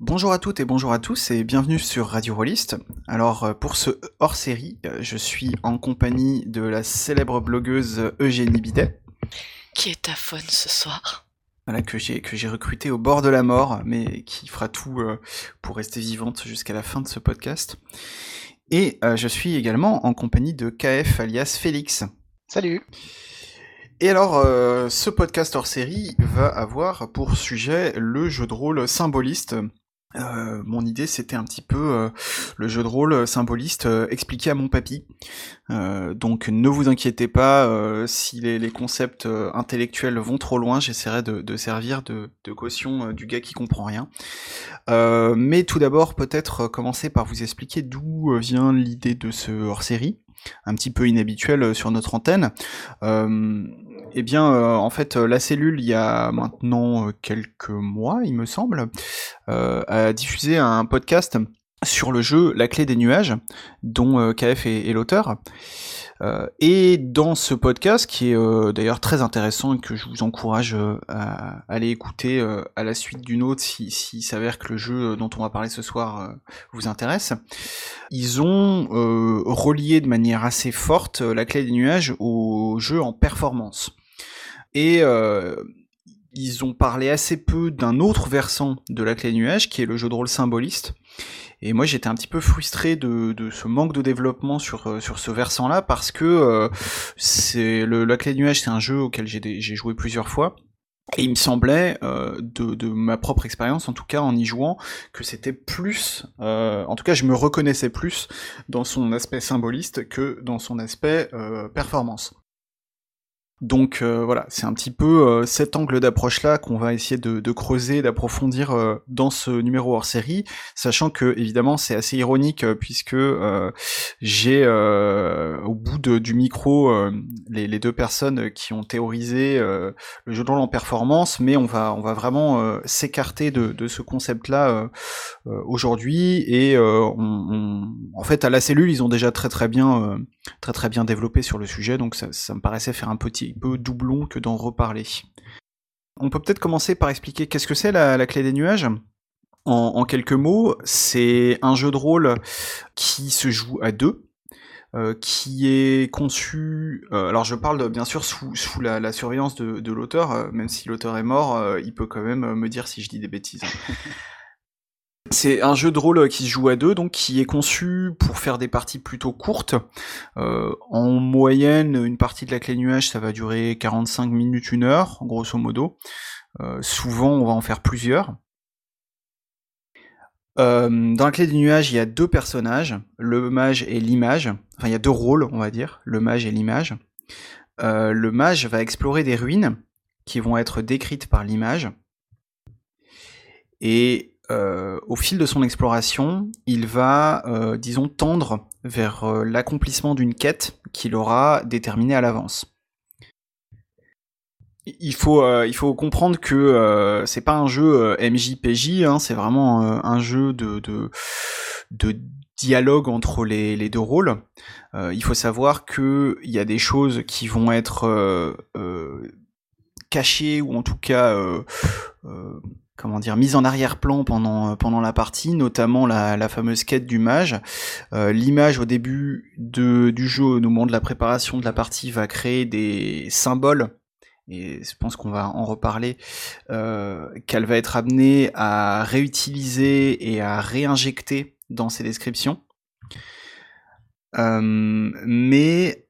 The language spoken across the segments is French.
Bonjour à toutes et bonjour à tous et bienvenue sur Radio Rollist. Alors euh, pour ce hors-série, euh, je suis en compagnie de la célèbre blogueuse Eugénie Bidet. Qui est ta faune ce soir? Voilà, que j'ai que j'ai recruté au bord de la mort, mais qui fera tout euh, pour rester vivante jusqu'à la fin de ce podcast. Et je suis également en compagnie de KF alias Félix. Salut et alors, euh, ce podcast hors série va avoir pour sujet le jeu de rôle symboliste. Euh, mon idée c'était un petit peu euh, le jeu de rôle symboliste expliqué à mon papy. donc ne vous inquiétez pas si les, concepts intellectuels vont trop loin, j'essaierai de, servir de, de caution du gars qui comprend rien. mais tout d'abord peut-être commencer par vous expliquer d'où vient l'idée de ce hors-série un petit peu inhabituel sur notre antenne. Eh bien, euh, en fait, euh, la cellule, il y a maintenant euh, quelques mois, il me semble, a diffusé un podcast sur le jeu La clé des nuages, dont KF est l'auteur. Euh, et dans ce podcast, qui est euh, d'ailleurs très intéressant et que je vous encourage euh, à aller écouter à la suite d'une autre s'il si, s'avère que le jeu dont on va parler ce soir vous intéresse, ils ont relié de manière assez forte la clé des nuages au jeu en performance. Et ils ont parlé assez peu d'un autre versant de la clé des nuages, qui est le jeu de rôle symboliste. Et moi j'étais un petit peu frustré de, de, ce manque de développement sur, euh, sur ce versant-là parce que euh, c'est la clé nuage c'est un jeu auquel j'ai joué plusieurs fois. Et il me semblait, euh, de, de, ma propre expérience, en tout cas en y jouant, que c'était plus, euh, en tout cas je me reconnaissais plus dans son aspect symboliste que dans son aspect euh, performance. Donc euh, voilà, c'est un petit peu euh, cet angle d'approche-là qu'on va essayer de, creuser, d'approfondir euh, dans ce numéro hors série, sachant que évidemment c'est assez ironique puisque j'ai au bout du micro les, deux personnes qui ont théorisé le jeu de rôle en performance, mais on va on va vraiment s'écarter de, ce concept-là aujourd'hui. Et en fait à la cellule ils ont déjà très très bien très très bien développé sur le sujet, donc ça, me paraissait faire un petit peu doublon que d'en reparler. On peut peut-être commencer par expliquer qu'est-ce que c'est la, clé des nuages en, quelques mots, c'est un jeu de rôle qui se joue à deux, euh, qui est conçu. Euh, alors je parle bien sûr sous, la, surveillance de, l'auteur, euh, même si l'auteur est mort, il peut quand même me dire si je dis des bêtises. C'est un jeu de rôle qui se joue à deux, donc qui est conçu pour faire des parties plutôt courtes. Euh, en moyenne, une partie de la clé nuage, ça va durer 45 minutes, une heure, grosso modo. Euh, souvent, on va en faire plusieurs. Euh, dans la clé du nuage, il y a deux personnages, le mage et l'image. Enfin, il y a deux rôles, on va dire, le mage et l'image. le mage va explorer des ruines qui vont être décrites par l'image. Et euh, au fil de son exploration, il va, euh, disons, tendre vers euh, l'accomplissement d'une quête qu'il aura déterminée à l'avance. Il faut, il comprendre que c'est pas un jeu MJPJ, hein, c'est vraiment un jeu de, dialogue entre les, les deux rôles. il faut savoir qu'il y a des choses qui vont être cachées ou en tout cas comment dire mise en arrière-plan pendant euh, pendant la partie, notamment la, fameuse quête du mage. Euh, l'image au début de, du jeu, au moment de la préparation de la partie, va créer des symboles. Et je pense qu'on va en reparler, euh, qu'elle va être amenée à réutiliser et à réinjecter dans ses descriptions. mais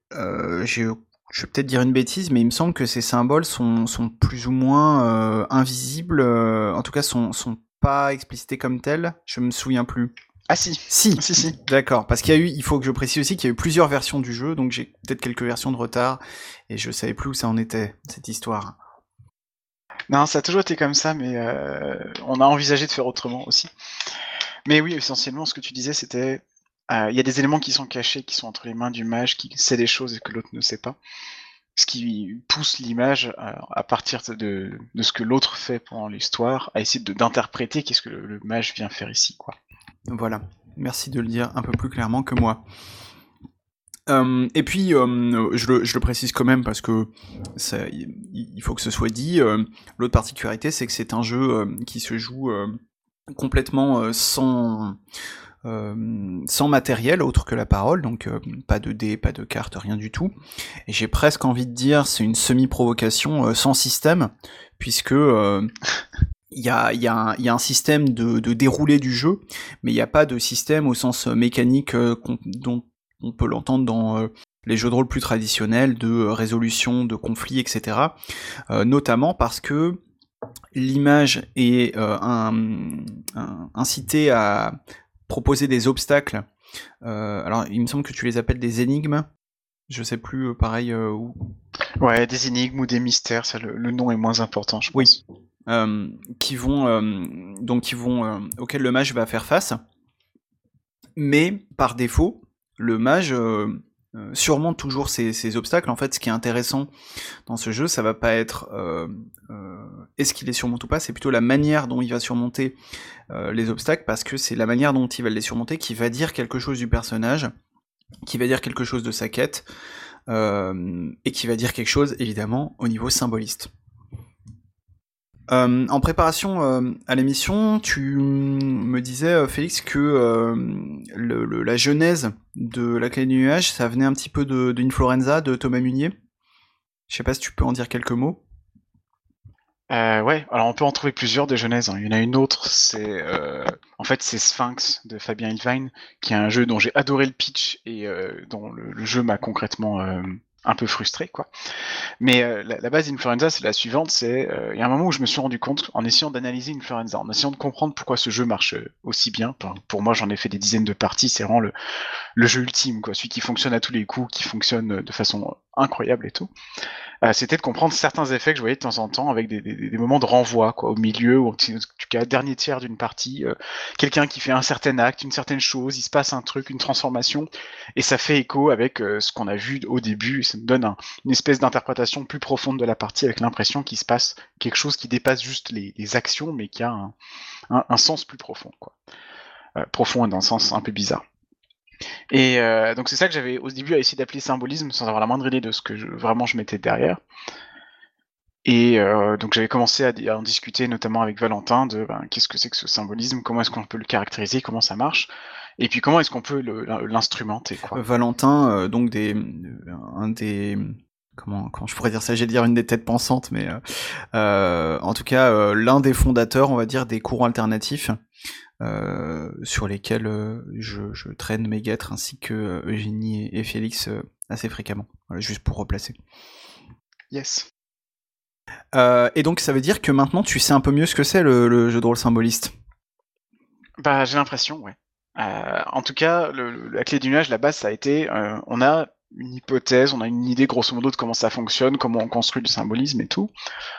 j'ai je vais peut-être dire une bêtise, mais il me semble que ces symboles sont, sont plus ou moins euh, invisibles, euh, en tout cas sont, sont pas explicités comme tels, je me souviens plus. Ah si Si, si, si. D'accord, parce qu'il y a eu, il faut que je précise aussi qu'il y a eu plusieurs versions du jeu, donc j'ai peut-être quelques versions de retard, et je savais plus où ça en était, cette histoire. Non, ça a toujours été comme ça, mais euh, on a envisagé de faire autrement aussi. Mais oui, essentiellement, ce que tu disais, c'était euh, il y a des éléments qui sont cachés, qui sont entre les mains du mage, qui sait des choses et que l'autre ne sait pas. Ce qui pousse l'image euh, à, partir de, ce que l'autre fait pendant l'histoire, à essayer d'interpréter qu'est-ce que le, mage vient faire ici. quoi. Voilà, merci de le dire un peu plus clairement que moi. Euh, et puis, je, le, précise quand même parce que il faut que ce soit dit. L'autre particularité, c'est que c'est un jeu qui se joue complètement sans sans matériel autre que la parole, donc pas de dés, pas de cartes, rien du tout. Et j'ai presque envie de dire c'est une semi-provocation sans système, puisque il y a, un système de, de, déroulé du jeu, mais il n'y a pas de système au sens mécanique dont on peut l'entendre dans les jeux de rôle plus traditionnels de résolution de conflits, etc. notamment parce que l'image est incitée à proposer des obstacles. Euh, alors, il me semble que tu les appelles des énigmes. Je sais plus, euh, pareil. Euh, où... Ouais, des énigmes ou des mystères. Ça, le, nom est moins important, je pense. Oui. qui vont donc qui vont auxquels le mage va faire face. Mais par défaut, le mage surmonte toujours ces, obstacles. En fait, ce qui est intéressant dans ce jeu, ça va pas être est-ce qu'il les surmonte ou pas, c'est plutôt la manière dont il va surmonter les obstacles, parce que c'est la manière dont il va les surmonter qui va dire quelque chose du personnage, qui va dire quelque chose de sa quête, et qui va dire quelque chose, évidemment, au niveau symboliste. Euh, en préparation euh, à l'émission, tu me disais, euh, Félix, que la genèse de la clé du nuage, ça venait un petit peu de, de de Thomas Munier. Je sais pas si tu peux en dire quelques mots. Ouais, alors on peut en trouver plusieurs de genèse. Hein. Il y en a une autre, c'est en fait c'est Sphinx de Fabien Ilvine, qui est un jeu dont j'ai adoré le pitch et dont le jeu m'a concrètement un peu frustré quoi. Mais euh, la, base d'Influenza, c'est la suivante, c'est euh, il y a un moment où je me suis rendu compte en essayant d'analyser Influenza, en essayant de comprendre pourquoi ce jeu marche euh, aussi bien. Pour, moi, j'en ai fait des dizaines de parties, c'est vraiment le, le jeu ultime quoi, celui qui fonctionne à tous les coups, qui fonctionne de façon incroyable et tout. Euh, c'était de comprendre certains effets que je voyais de temps en temps avec des, des, moments de renvoi quoi, au milieu, ou tu cas dernier tiers d'une partie, euh, quelqu'un qui fait un certain acte, une certaine chose, il se passe un truc, une transformation, et ça fait écho avec euh, ce qu'on a vu au début, et ça me donne une espèce d'interprétation plus profonde de la partie avec l'impression qu'il se passe quelque chose qui dépasse juste les, actions, mais qui a un, un, un sens plus profond. Quoi. profond et d'un sens un peu bizarre. Et euh, donc c'est ça que j'avais au début essayé d'appeler symbolisme sans avoir la moindre idée de ce que vraiment je mettais derrière. Et euh, donc j'avais commencé à, en discuter notamment avec Valentin de ben, qu'est-ce que c'est que ce symbolisme, comment est-ce qu'on peut le caractériser, comment ça marche, et puis comment est-ce qu'on peut l'instrumenter. Valentin, euh, donc des, un des comment, comment je pourrais dire ça? J'ai dire une des têtes pensantes, mais en tout cas l'un des fondateurs, on va dire, des courants alternatifs euh, sur lesquels euh, je, traîne mes guêtres ainsi que euh, Eugénie et, Félix assez fréquemment. Voilà, juste pour replacer. Yes. et donc ça veut dire que maintenant tu sais un peu mieux ce que c'est le, jeu de rôle symboliste? Bah j'ai l'impression, ouais. en tout cas, la clé du nuage, la base, ça a été, on a une hypothèse, on a une idée grosso modo de comment ça fonctionne, comment on construit le symbolisme et tout.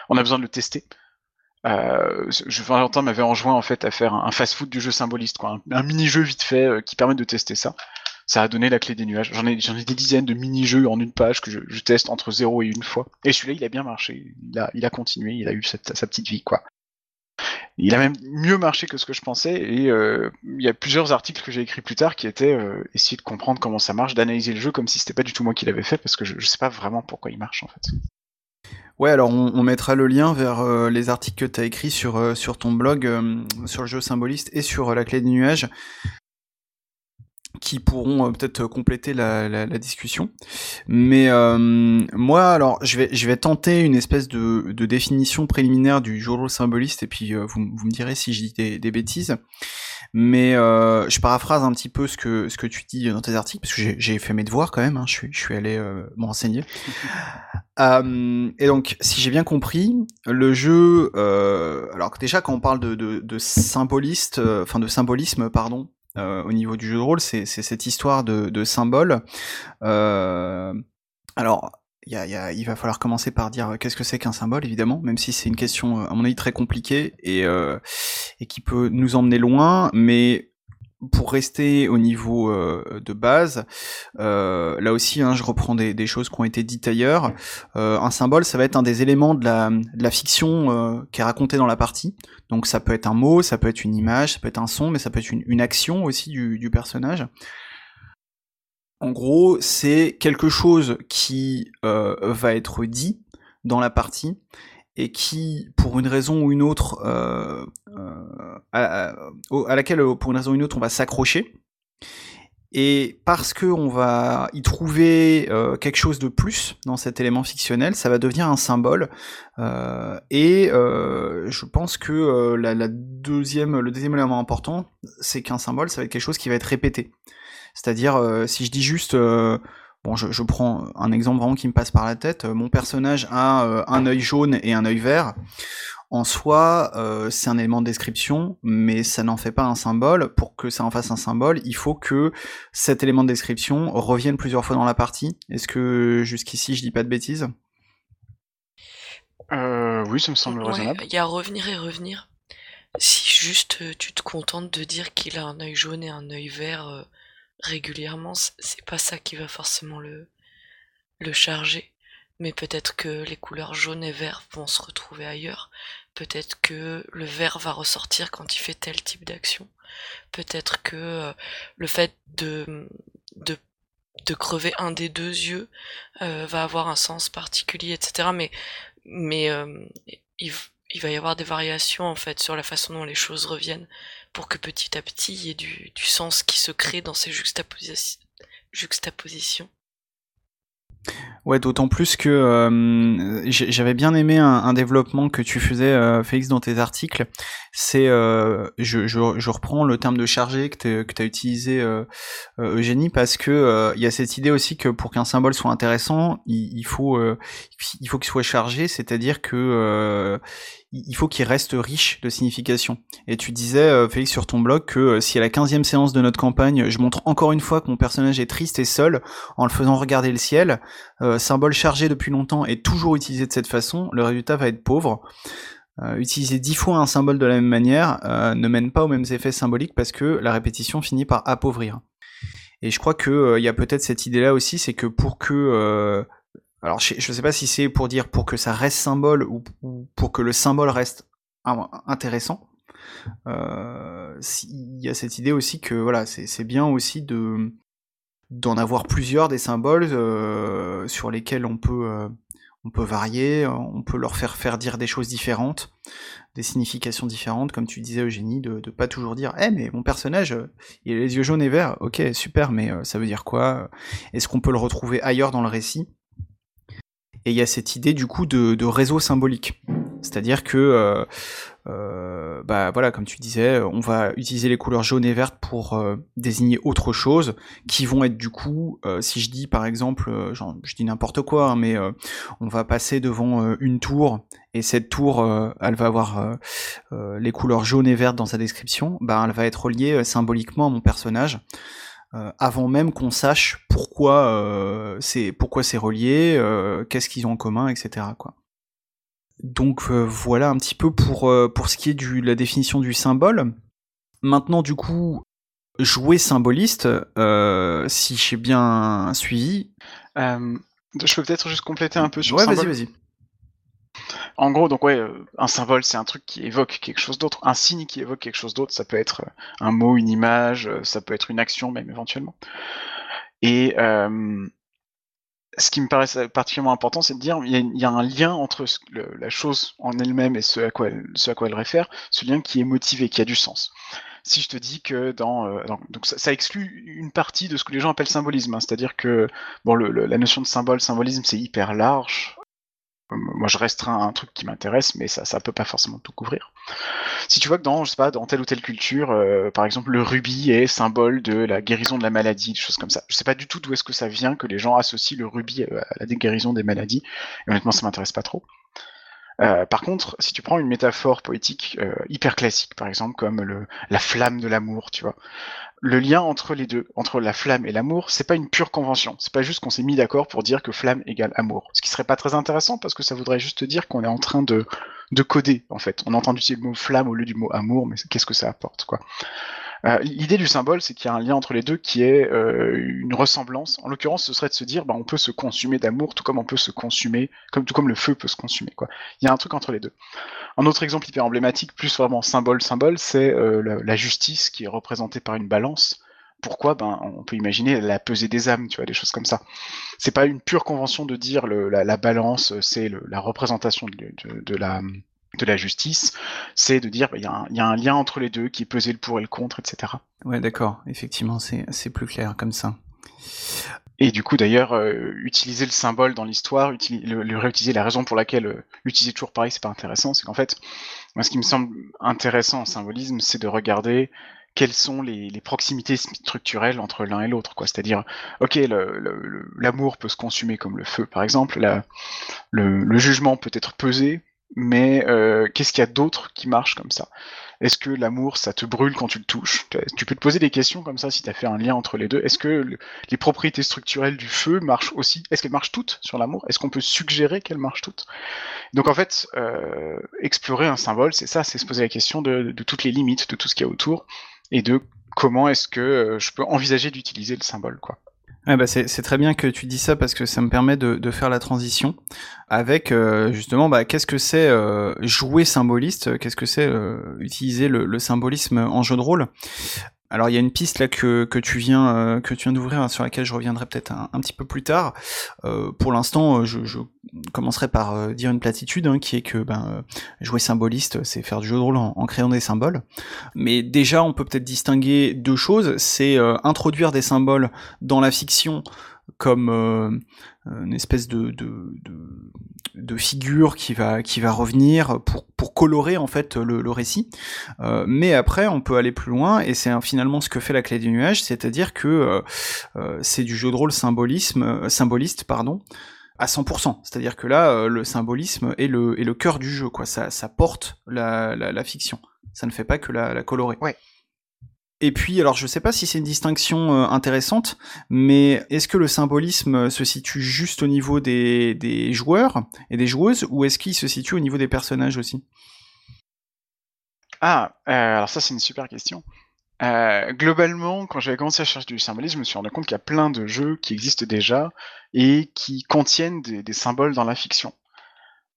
On a besoin de le tester. Euh, je, Valentin m'avait enjoint en fait à faire un, fast-food du jeu symboliste, quoi, un, mini-jeu vite fait euh, qui permet de tester ça. Ça a donné la clé des nuages. J'en ai, j'en ai des dizaines de mini-jeux en une page que je, teste entre 0 et une fois. Et celui-là, il a bien marché. Il a, il a continué, il a eu sa petite vie, quoi. Il a même mieux marché que ce que je pensais. Et euh, il y a plusieurs articles que j'ai écrits plus tard qui étaient euh, essayer de comprendre comment ça marche, d'analyser le jeu comme si c'était pas du tout moi qui l'avais fait, parce que je, je sais pas vraiment pourquoi il marche en fait. Ouais, alors on, mettra le lien vers euh, les articles que tu as écrits sur, euh, sur ton blog, euh, sur le jeu symboliste et sur la clé des nuages, qui pourront peut-être compléter la, discussion. Mais moi, alors, je vais, je vais tenter une espèce de, définition préliminaire du jeu symboliste, et puis vous, me direz si je dis des bêtises. Mais euh, je paraphrase un petit peu ce que, ce que tu dis dans tes articles, parce que j'ai fait mes devoirs quand même, hein, je, suis, je suis allé euh, me renseigner. euh, et donc, si j'ai bien compris, le jeu, euh, alors déjà quand on parle de, de, de symboliste, euh, enfin de symbolisme, pardon, euh, au niveau du jeu de rôle, c'est cette histoire de, de symboles. alors, il va falloir commencer par dire euh, qu'est-ce que c'est qu'un symbole, évidemment, même si c'est une question, euh, à mon avis, très compliquée et, euh, et qui peut nous emmener loin, mais pour rester au niveau de base, là aussi, hein, je reprends des, choses qui ont été dites ailleurs. un symbole, ça va être un des éléments de la, fiction qui est racontée dans la partie. Donc ça peut être un mot, ça peut être une image, ça peut être un son, mais ça peut être une, action aussi du personnage. En gros, c'est quelque chose qui euh, va être dit dans la partie et qui, pour une raison ou une autre, euh, euh, à, laquelle, pour une raison ou une autre, on va s'accrocher. Et parce que on va y trouver quelque chose de plus dans cet élément fictionnel, ça va devenir un symbole. Et je pense que le deuxième élément important, c'est qu'un symbole, ça va être quelque chose qui va être répété. C'est-à-dire, si je dis juste Bon, je, je, prends un exemple vraiment qui me passe par la tête. Mon personnage a euh, un œil jaune et un œil vert. En soi, euh, c'est un élément de description, mais ça n'en fait pas un symbole. Pour que ça en fasse un symbole, il faut que cet élément de description revienne plusieurs fois dans la partie. Est-ce que jusqu'ici je dis pas de bêtises? Euh, Oui, ça me semble raisonnable. Il y a revenir et revenir. Si juste euh, tu te contentes de dire qu'il a un œil jaune et un œil vert euh, régulièrement, c'est pas ça qui va forcément le, le charger. Mais peut-être que les couleurs jaune et vert vont se retrouver ailleurs. Peut-être que le vert va ressortir quand il fait tel type d'action. Peut-être que euh, le fait de, de, de, crever un des deux yeux euh, va avoir un sens particulier, etc. Mais, mais euh, il, il, va y avoir des variations en fait sur la façon dont les choses reviennent pour que petit à petit il y ait du, sens qui se crée dans ces juxtapositions. Ouais, d'autant plus que euh, j'avais bien aimé un, développement que tu faisais, euh, Félix, dans tes articles. C'est, euh, je, reprends le terme de chargé que tu as utilisé, Eugénie, parce que il y a cette idée aussi que pour qu'un symbole soit intéressant, il faut qu'il soit chargé, c'est-à-dire que il faut qu'il reste riche de signification. Et tu disais, euh, Félix, sur ton blog, que euh, si à la 15e séance de notre campagne, je montre encore une fois que mon personnage est triste et seul, en le faisant regarder le ciel, euh, symbole chargé depuis longtemps et toujours utilisé de cette façon, le résultat va être pauvre. utiliser dix fois un symbole de la même manière ne mène pas aux mêmes effets symboliques parce que la répétition finit par appauvrir. Et je crois qu'il y a peut-être cette idée-là aussi, c'est que pour que alors je, ne sais pas si c'est pour dire pour que ça reste symbole ou, pour que le symbole reste intéressant. Euh, il y a cette idée aussi que voilà, c'est bien aussi de d'en avoir plusieurs des symboles euh, sur lesquels on peut euh, on peut varier, on peut leur faire faire dire des choses différentes, des significations différentes, comme tu disais Eugénie, de, de pas toujours dire Eh mais mon personnage, il a les yeux jaunes et verts, ok super, mais ça veut dire quoi? Est-ce qu'on peut le retrouver ailleurs dans le récit? Et il y a cette idée du coup de, réseau symbolique. C'est-à-dire que, euh, euh, bah voilà, comme tu disais, on va utiliser les couleurs jaune et verte pour euh, désigner autre chose, qui vont être du coup, si je dis par exemple, je dis n'importe quoi, hein, mais on va passer devant une tour et cette tour, elle va avoir les couleurs jaune et verte dans sa description, bah elle va être reliée symboliquement à mon personnage. Euh, avant même qu'on sache pourquoi euh, c'est pourquoi c'est relié, euh, qu'est-ce qu'ils ont en commun, etc. Quoi. Donc voilà un petit peu pour pour ce qui est de la définition du symbole. Maintenant du coup jouer symboliste, si j'ai bien suivi. je peux peut-être juste compléter un peu sur ouais, vas-y, vas-y. En gros, donc ouais, euh, un symbole, c'est un truc qui évoque quelque chose d'autre. Un signe qui évoque quelque chose d'autre, ça peut être euh, un mot, une image, euh, ça peut être une action même éventuellement. Et ce qui me paraît particulièrement important, c'est de dire il y, a, un lien entre la chose en elle-même et ce à, quoi elle, réfère, ce lien qui est motivé, qui a du sens si je te dis que dans, donc ça, exclut une partie de ce que les gens appellent symbolisme, hein. c'est-à-dire que bon la notion de symbole, symbolisme, c'est hyper large moi je restreins un truc qui m'intéresse, mais ça ça peut pas forcément tout couvrir. Si tu vois que dans je sais dans telle ou telle culture, euh, par exemple le rubis est symbole de la guérison de la maladie, des choses comme ça. Je sais pas du tout d'où est-ce que ça vient que les gens associent le rubis à la guérison des maladies. Et honnêtement, ça m'intéresse pas trop. Euh, par contre, si tu prends une métaphore poétique euh, hyper classique, par exemple, comme le, la flamme de l'amour, tu vois, le lien entre les deux, entre la flamme et l'amour, c'est pas une pure convention. C'est pas juste qu'on s'est mis d'accord pour dire que flamme égale amour. Ce qui serait pas très intéressant parce que ça voudrait juste dire qu'on est en train de, de coder, en fait. On entend utiliser le mot flamme au lieu du mot amour, mais qu'est-ce que ça apporte, quoi? Euh, l'idée du symbole, c'est qu'il y a un lien entre les deux qui est euh, une ressemblance. En l'occurrence, ce serait de se dire, bah, on peut se consumer d'amour, tout comme on peut se consumer, comme tout comme le feu peut se consumer. Quoi. Il y a un truc entre les deux. Un autre exemple hyper emblématique, plus vraiment symbole symbole, c'est euh, la, justice qui est représentée par une balance. pourquoi? Ben, on peut imaginer la pesée des âmes, tu vois, des choses comme ça. C'est pas une pure convention de dire le, la, balance, c'est la représentation de, la de la justice, c'est de dire il y, a un lien entre les deux qui est pesé le pour et le contre, etc. Ouais, d'accord. Effectivement, c'est plus clair comme ça. Et du coup, d'ailleurs, euh, utiliser le symbole dans l'histoire, le, réutiliser, la raison pour laquelle euh, utiliser toujours pareil, c'est pas intéressant, c'est qu'en fait, moi, ce qui me semble intéressant en symbolisme, c'est de regarder quelles sont les, proximités structurelles entre l'un et l'autre. quoi. C'est-à-dire, ok, l'amour peut se consumer comme le feu, par exemple, le, jugement peut être pesé, mais euh, qu'est-ce qu'il y a d'autre qui marche comme ça? Est-ce que l'amour, ça te brûle quand tu le touches? Tu peux te poser des questions comme ça si tu as fait un lien entre les deux. Est-ce que les propriétés structurelles du feu marchent aussi? Est-ce qu'elles marchent toutes sur l'amour? Est-ce qu'on peut suggérer qu'elles marchent toutes? Donc en fait, euh, explorer un symbole, c'est ça, c'est se poser la question de, de, toutes les limites, de tout ce qu'il y a autour, et de comment est-ce que euh, je peux envisager d'utiliser le symbole, quoi. Ouais, bah c'est très bien que tu dis ça parce que ça me permet de, de faire la transition avec euh, justement bah, qu'est-ce que c'est euh, jouer symboliste, qu'est-ce que c'est utiliser le, le, symbolisme en jeu de rôle? Alors il y a une piste là que, que tu viens euh, que tu viens d'ouvrir sur laquelle je reviendrai peut-être un, petit peu plus tard. Euh, pour l'instant, euh, je, je, commencerai par dire une platitude hein, qui est que ben jouer symboliste, c'est faire du jeu de rôle en, créant des symboles. Mais déjà, on peut peut-être distinguer deux choses. C'est introduire des symboles dans la fiction comme une espèce de, de, de, figure qui va, qui va revenir pour, pour colorer en fait le, récit. Euh, mais après, on peut aller plus loin, et c'est finalement ce que fait la clé du nuage, c'est-à-dire que euh, euh, c'est du jeu de rôle symbolisme, symboliste, pardon, à 100%. C'est-à-dire que là, le symbolisme est le, est le cœur du jeu, quoi. Ça, ça porte la, la, la fiction. Ça ne fait pas que la, la colorer. Ouais. Et puis, alors je sais pas si c'est une distinction euh, intéressante, mais est-ce que le symbolisme se situe juste au niveau des, joueurs et des joueuses, ou est-ce qu'il se situe au niveau des personnages aussi? Ah, euh, alors ça c'est une super question. Euh, globalement, quand j'avais commencé à chercher du symbolisme, je me suis rendu compte qu'il y a plein de jeux qui existent déjà et qui contiennent des symboles dans la fiction.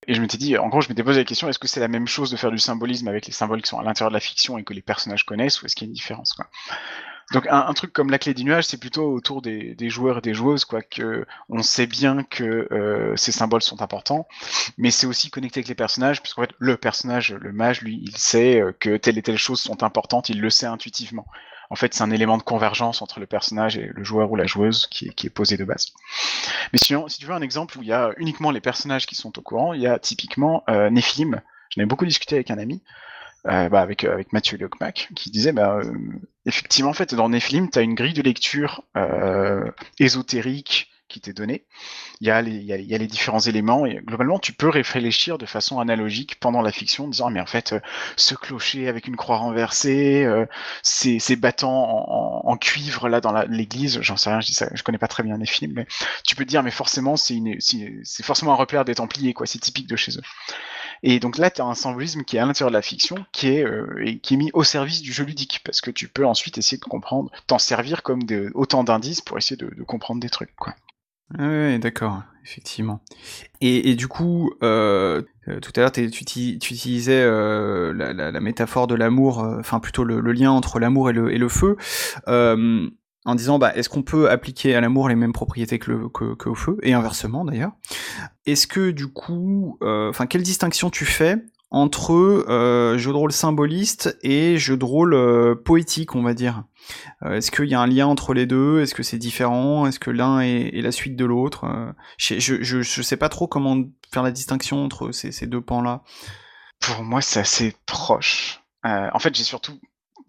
Et je m'étais dit, en gros, je m'étais posé la question, est-ce que c'est la même chose de faire du symbolisme avec les symboles qui sont à l'intérieur de la fiction et que les personnages connaissent, ou est-ce qu'il y a une différence donc un, truc comme la clé du nuage, c'est plutôt autour des, joueurs et des joueuses, quoi, que on sait bien que euh, ces symboles sont importants, mais c'est aussi connecté avec les personnages, puisqu'en fait le personnage, le mage, lui, il sait euh, que telle et telle chose sont importantes, il le sait intuitivement en fait, c'est un élément de convergence entre le personnage et le joueur ou la joueuse qui est, posé de base. Mais si tu veux un exemple où il y a uniquement les personnages qui sont au courant, il y a typiquement euh, Nephilim. J'en ai beaucoup discuté avec un ami, euh, bah, avec, Mathieu Locmac, qui disait bah, euh, effectivement, en dans Nephilim, tu as une grille de lecture ésotérique qui t'est donné. Il y, a les, différents éléments et globalement tu peux réfléchir de façon analogique pendant la fiction en disant mais en fait euh, ce clocher avec une croix renversée, euh, ces, bâtons en, cuivre là dans l'église, j'en sais rien, je dis ça, je connais pas très bien les films, mais tu peux te dire mais forcément c'est c'est forcément un repère des Templiers quoi, c'est typique de chez eux. Et donc là, tu as un symbolisme qui est à l'intérieur de la fiction, qui est, euh, qui est mis au service du jeu ludique, parce que tu peux ensuite essayer de comprendre, t'en servir comme autant d'indices pour essayer de, comprendre des trucs. Quoi. Oui, d'accord, effectivement. Et, du coup, euh, euh tout à l'heure, tu, utilisais la, métaphore de l'amour, enfin plutôt le, lien entre l'amour et le, feu, en disant, bah, est-ce qu'on peut appliquer à l'amour les mêmes propriétés que, le, que, que au feu, et inversement d'ailleurs. Est-ce que du coup, enfin, quelle distinction tu fais entre euh, jeu de rôle symboliste et jeu de rôle euh, poétique, on va dire? Euh, est-ce qu'il y a un lien entre les deux? Est-ce que c'est différent? Est-ce que l'un est, la suite de l'autre? Je, je, sais pas trop comment faire la distinction entre ces, ces deux pans-là. Pour moi, c'est assez proche. en fait, j'ai surtout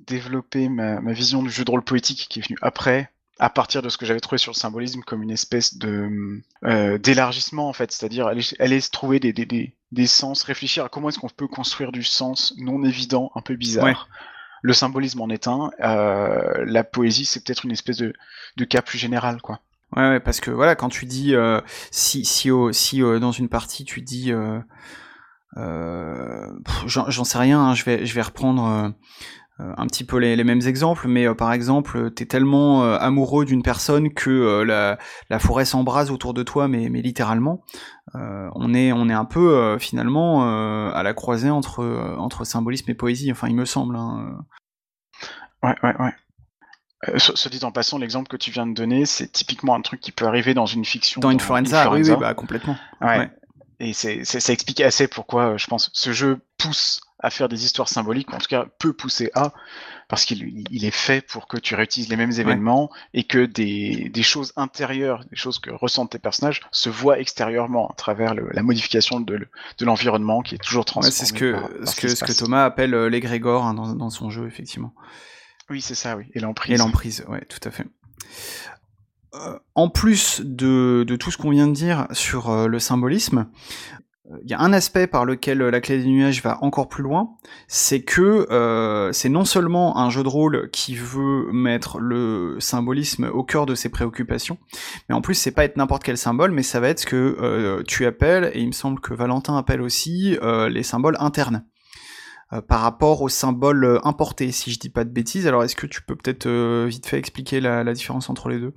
développé ma, ma, vision du jeu de rôle poétique qui est venu après, à partir de ce que j'avais trouvé sur le symbolisme comme une espèce de euh, d'élargissement en fait, c'est-à-dire aller, aller se trouver des, des, des, des, sens, réfléchir à comment est-ce qu'on peut construire du sens non évident, un peu bizarre. Le symbolisme en est un, euh, la poésie c'est peut-être une espèce de, de cas plus général quoi. Ouais, ouais, parce que voilà, quand tu dis euh, si si si dans une partie tu dis j'en sais rien, hein, je vais je vais reprendre un petit peu les, mêmes exemples, mais euh, par exemple, t'es tellement euh, amoureux d'une personne que la, la, forêt s'embrase autour de toi, mais, mais littéralement. on est on est un peu finalement à la croisée entre entre symbolisme et poésie. Enfin, il me semble. Hein. Ouais, ouais, ouais. Euh, ce dit en passant, l'exemple que tu viens de donner, c'est typiquement un truc qui peut arriver dans une fiction. Dans, Influenza, oui, oui, bah, complètement. Ouais. Et c'est, ça explique assez pourquoi, euh, je pense, ce jeu pousse à faire des histoires symboliques, en tout cas peut pousser à, parce qu'il il est fait pour que tu réutilises les mêmes événements et que des, des, choses intérieures, des choses que ressentent tes personnages, se voient extérieurement à travers le, la modification de, de l'environnement qui est toujours transformé. c'est ce que, ce, que, ce que Thomas appelle euh, l'égrégore hein, dans, dans son jeu, effectivement. Oui, c'est ça, oui. Et l'emprise. Et l'emprise, ouais, tout à fait. Euh, en plus de, de, tout ce qu'on vient de dire sur euh, le symbolisme, il y a un aspect par lequel la clé des nuages va encore plus loin, c'est que euh, c'est non seulement un jeu de rôle qui veut mettre le symbolisme au cœur de ses préoccupations, mais en plus c'est pas être n'importe quel symbole, mais ça va être ce que euh, tu appelles, et il me semble que Valentin appelle aussi, euh, les symboles internes. Euh, par rapport aux symboles importés, si je dis pas de bêtises. Alors est-ce que tu peux peut-être euh, vite fait expliquer la différence entre les deux?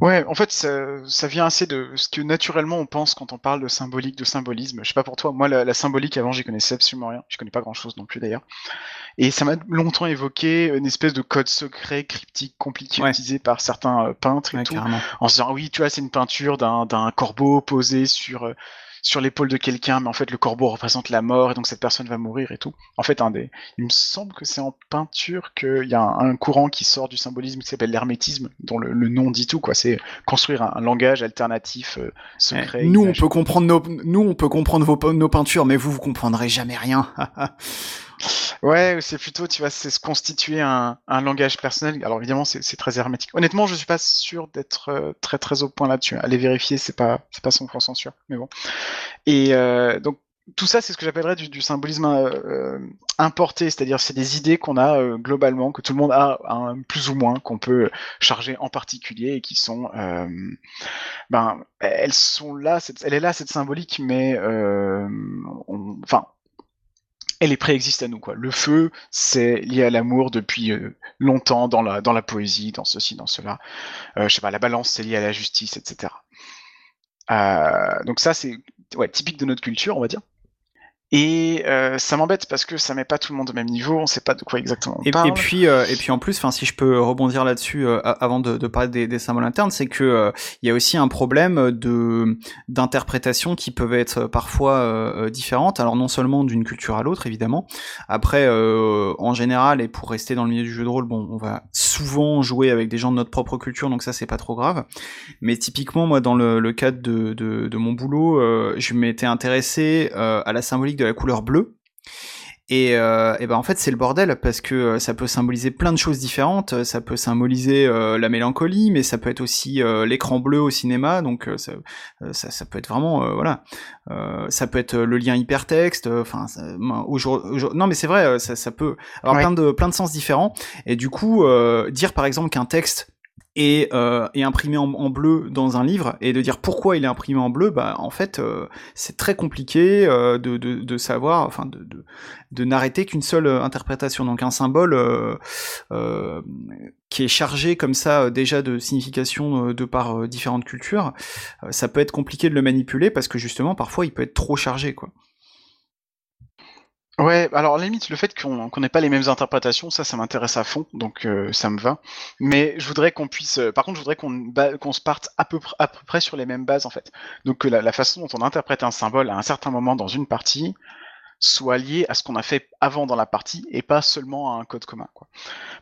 Ouais, en fait, ça, vient assez de ce que naturellement on pense quand on parle de symbolique, de symbolisme. Je sais pas pour toi, moi, la, symbolique avant, j'y connaissais absolument rien. Je connais pas grand chose non plus d'ailleurs. Et ça m'a longtemps évoqué une espèce de code secret, cryptique, compliqué, utilisé par certains euh, peintres et tout. En se disant, oui, tu vois, c'est une peinture d'un corbeau posé sur euh, sur l'épaule de quelqu'un, mais en fait le corbeau représente la mort et donc cette personne va mourir et tout. En fait, un des, il me semble que c'est en peinture qu'il y a un, courant qui sort du symbolisme qui s'appelle l'hermétisme, dont le, nom dit tout quoi. C'est construire un, langage alternatif euh, secret. nous, on peut comprendre nos, nous, on peut comprendre vos, nos peintures, mais vous, vous comprendrez jamais rien. Ouais, c'est plutôt, tu vois, c'est se constituer un, un, langage personnel. Alors évidemment, c'est très hermétique. Honnêtement, je suis pas sûr d'être euh, très très au point là-dessus. Aller vérifier, c'est pas c'est pas 100% sûr, mais bon. Et euh, donc tout ça, c'est ce que j'appellerais du, symbolisme euh, importé, c'est-à-dire c'est des idées qu'on a globalement, que tout le monde a plus ou moins, qu'on peut charger en particulier et qui sont, ben, elles sont là, cette, elle est là cette symbolique, mais enfin elle est préexiste à nous quoi. Le feu, c'est lié à l'amour depuis euh, longtemps dans la poésie, dans ceci, dans cela. Euh, je sais pas, la balance, c'est lié à la justice, etc. Euh, donc ça, c'est typique de notre culture, on va dire. Et euh, ça m'embête parce que ça met pas tout le monde au même niveau, on sait pas de quoi exactement on et, parle. Et puis, euh, et puis en plus, enfin, si je peux rebondir là-dessus euh, avant de, de, parler des, des, symboles internes, c'est que euh, il y a aussi un problème de d'interprétation qui peuvent être parfois euh, différentes. Alors non seulement d'une culture à l'autre, évidemment. Après, en général, et pour rester dans le milieu du jeu de rôle, bon, on va souvent jouer avec des gens de notre propre culture, donc ça c'est pas trop grave. Mais typiquement, moi, dans le, le cadre de, de, de mon boulot, je m'étais intéressé à la symbolique de la couleur bleue. Et, euh, et ben en fait c'est le bordel parce que euh, ça peut symboliser plein de choses différentes. Ça peut symboliser euh, la mélancolie, mais ça peut être aussi euh, l'écran bleu au cinéma. Donc ça, ça, ça, peut être vraiment voilà. ça peut être le lien hypertexte. Enfin non mais c'est vrai, ça, ça peut avoir plein de plein de sens différents. Et du coup dire par exemple qu'un texte et, euh, imprimé en, bleu dans un livre et de dire pourquoi il est imprimé en bleu, bah en fait euh, c'est très compliqué euh, de, savoir, enfin de, de, de n'arrêter qu'une seule interprétation. Donc un symbole qui est chargé comme ça déjà de signification de par différentes cultures, ça peut être compliqué de le manipuler parce que justement parfois il peut être trop chargé quoi. Ouais, alors limite le fait qu'on n'ait pas les mêmes interprétations, ça, ça m'intéresse à fond, donc euh, ça me va. Mais je voudrais qu'on puisse, euh, par contre, je voudrais qu'on se parte à peu, à près sur les mêmes bases en fait. Donc que la, la, façon dont on interprète un symbole à un certain moment dans une partie, soit lié à ce qu'on a fait avant dans la partie et pas seulement à un code commun. Quoi.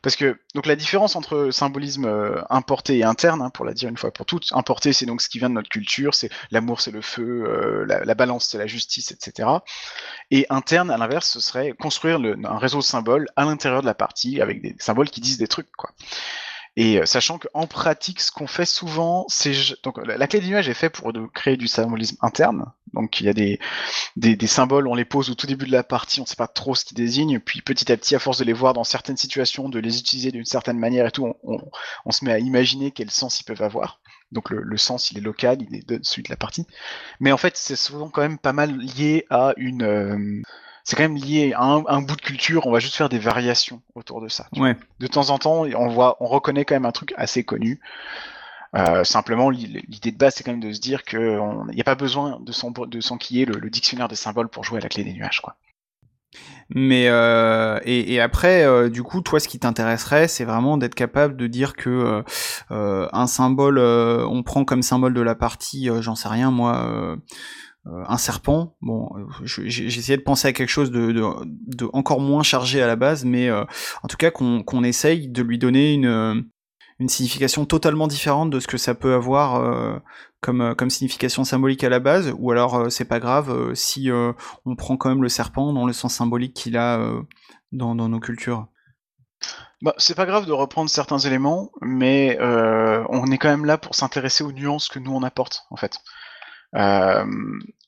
Parce que donc la différence entre symbolisme euh, importé et interne, hein, pour la dire une fois pour toutes, importé c'est donc ce qui vient de notre culture, c'est l'amour c'est le feu, euh, la, la, balance c'est la justice, etc. Et interne à l'inverse, ce serait construire un réseau de symboles à l'intérieur de la partie avec des symboles qui disent des trucs. Quoi. Et euh, sachant qu'en pratique, ce qu'on fait souvent, c'est donc la clé d'image est faite pour de créer du symbolisme interne. Donc il y a des, des, des, symboles, on les pose au tout début de la partie, on ne sait pas trop ce qu'ils désignent, puis petit à petit, à force de les voir dans certaines situations, de les utiliser d'une certaine manière et tout, on, on, on, se met à imaginer quel sens ils peuvent avoir. Donc le, le, sens, il est local, il est de celui de la partie. Mais en fait, c'est souvent quand même pas mal lié à une euh, c'est quand même lié à un, bout de culture. On va juste faire des variations autour de ça. Ouais. De temps en temps, on voit, on reconnaît quand même un truc assez connu. Euh, simplement, l'idée de base, c'est quand même de se dire qu'il n'y a pas besoin de s'enquiller le, le, dictionnaire des symboles pour jouer à la clé des nuages. Quoi. Mais euh, et, et, après, euh, du coup, toi, ce qui t'intéresserait, c'est vraiment d'être capable de dire que euh, un symbole, on prend comme symbole de la partie, j'en sais rien, moi. Un serpent, bon, j'ai essayé de penser à quelque chose de, encore moins chargé à la base, mais en tout cas qu'on essaye de lui donner une, signification totalement différente de ce que ça peut avoir comme, euh, signification symbolique à la base, ou alors euh, c'est pas grave euh, si on prend quand même le serpent dans le sens symbolique qu'il a dans, dans, nos cultures bah, c'est pas grave de reprendre certains éléments, mais on est quand même là pour s'intéresser aux nuances que nous on apporte, en fait. Euh,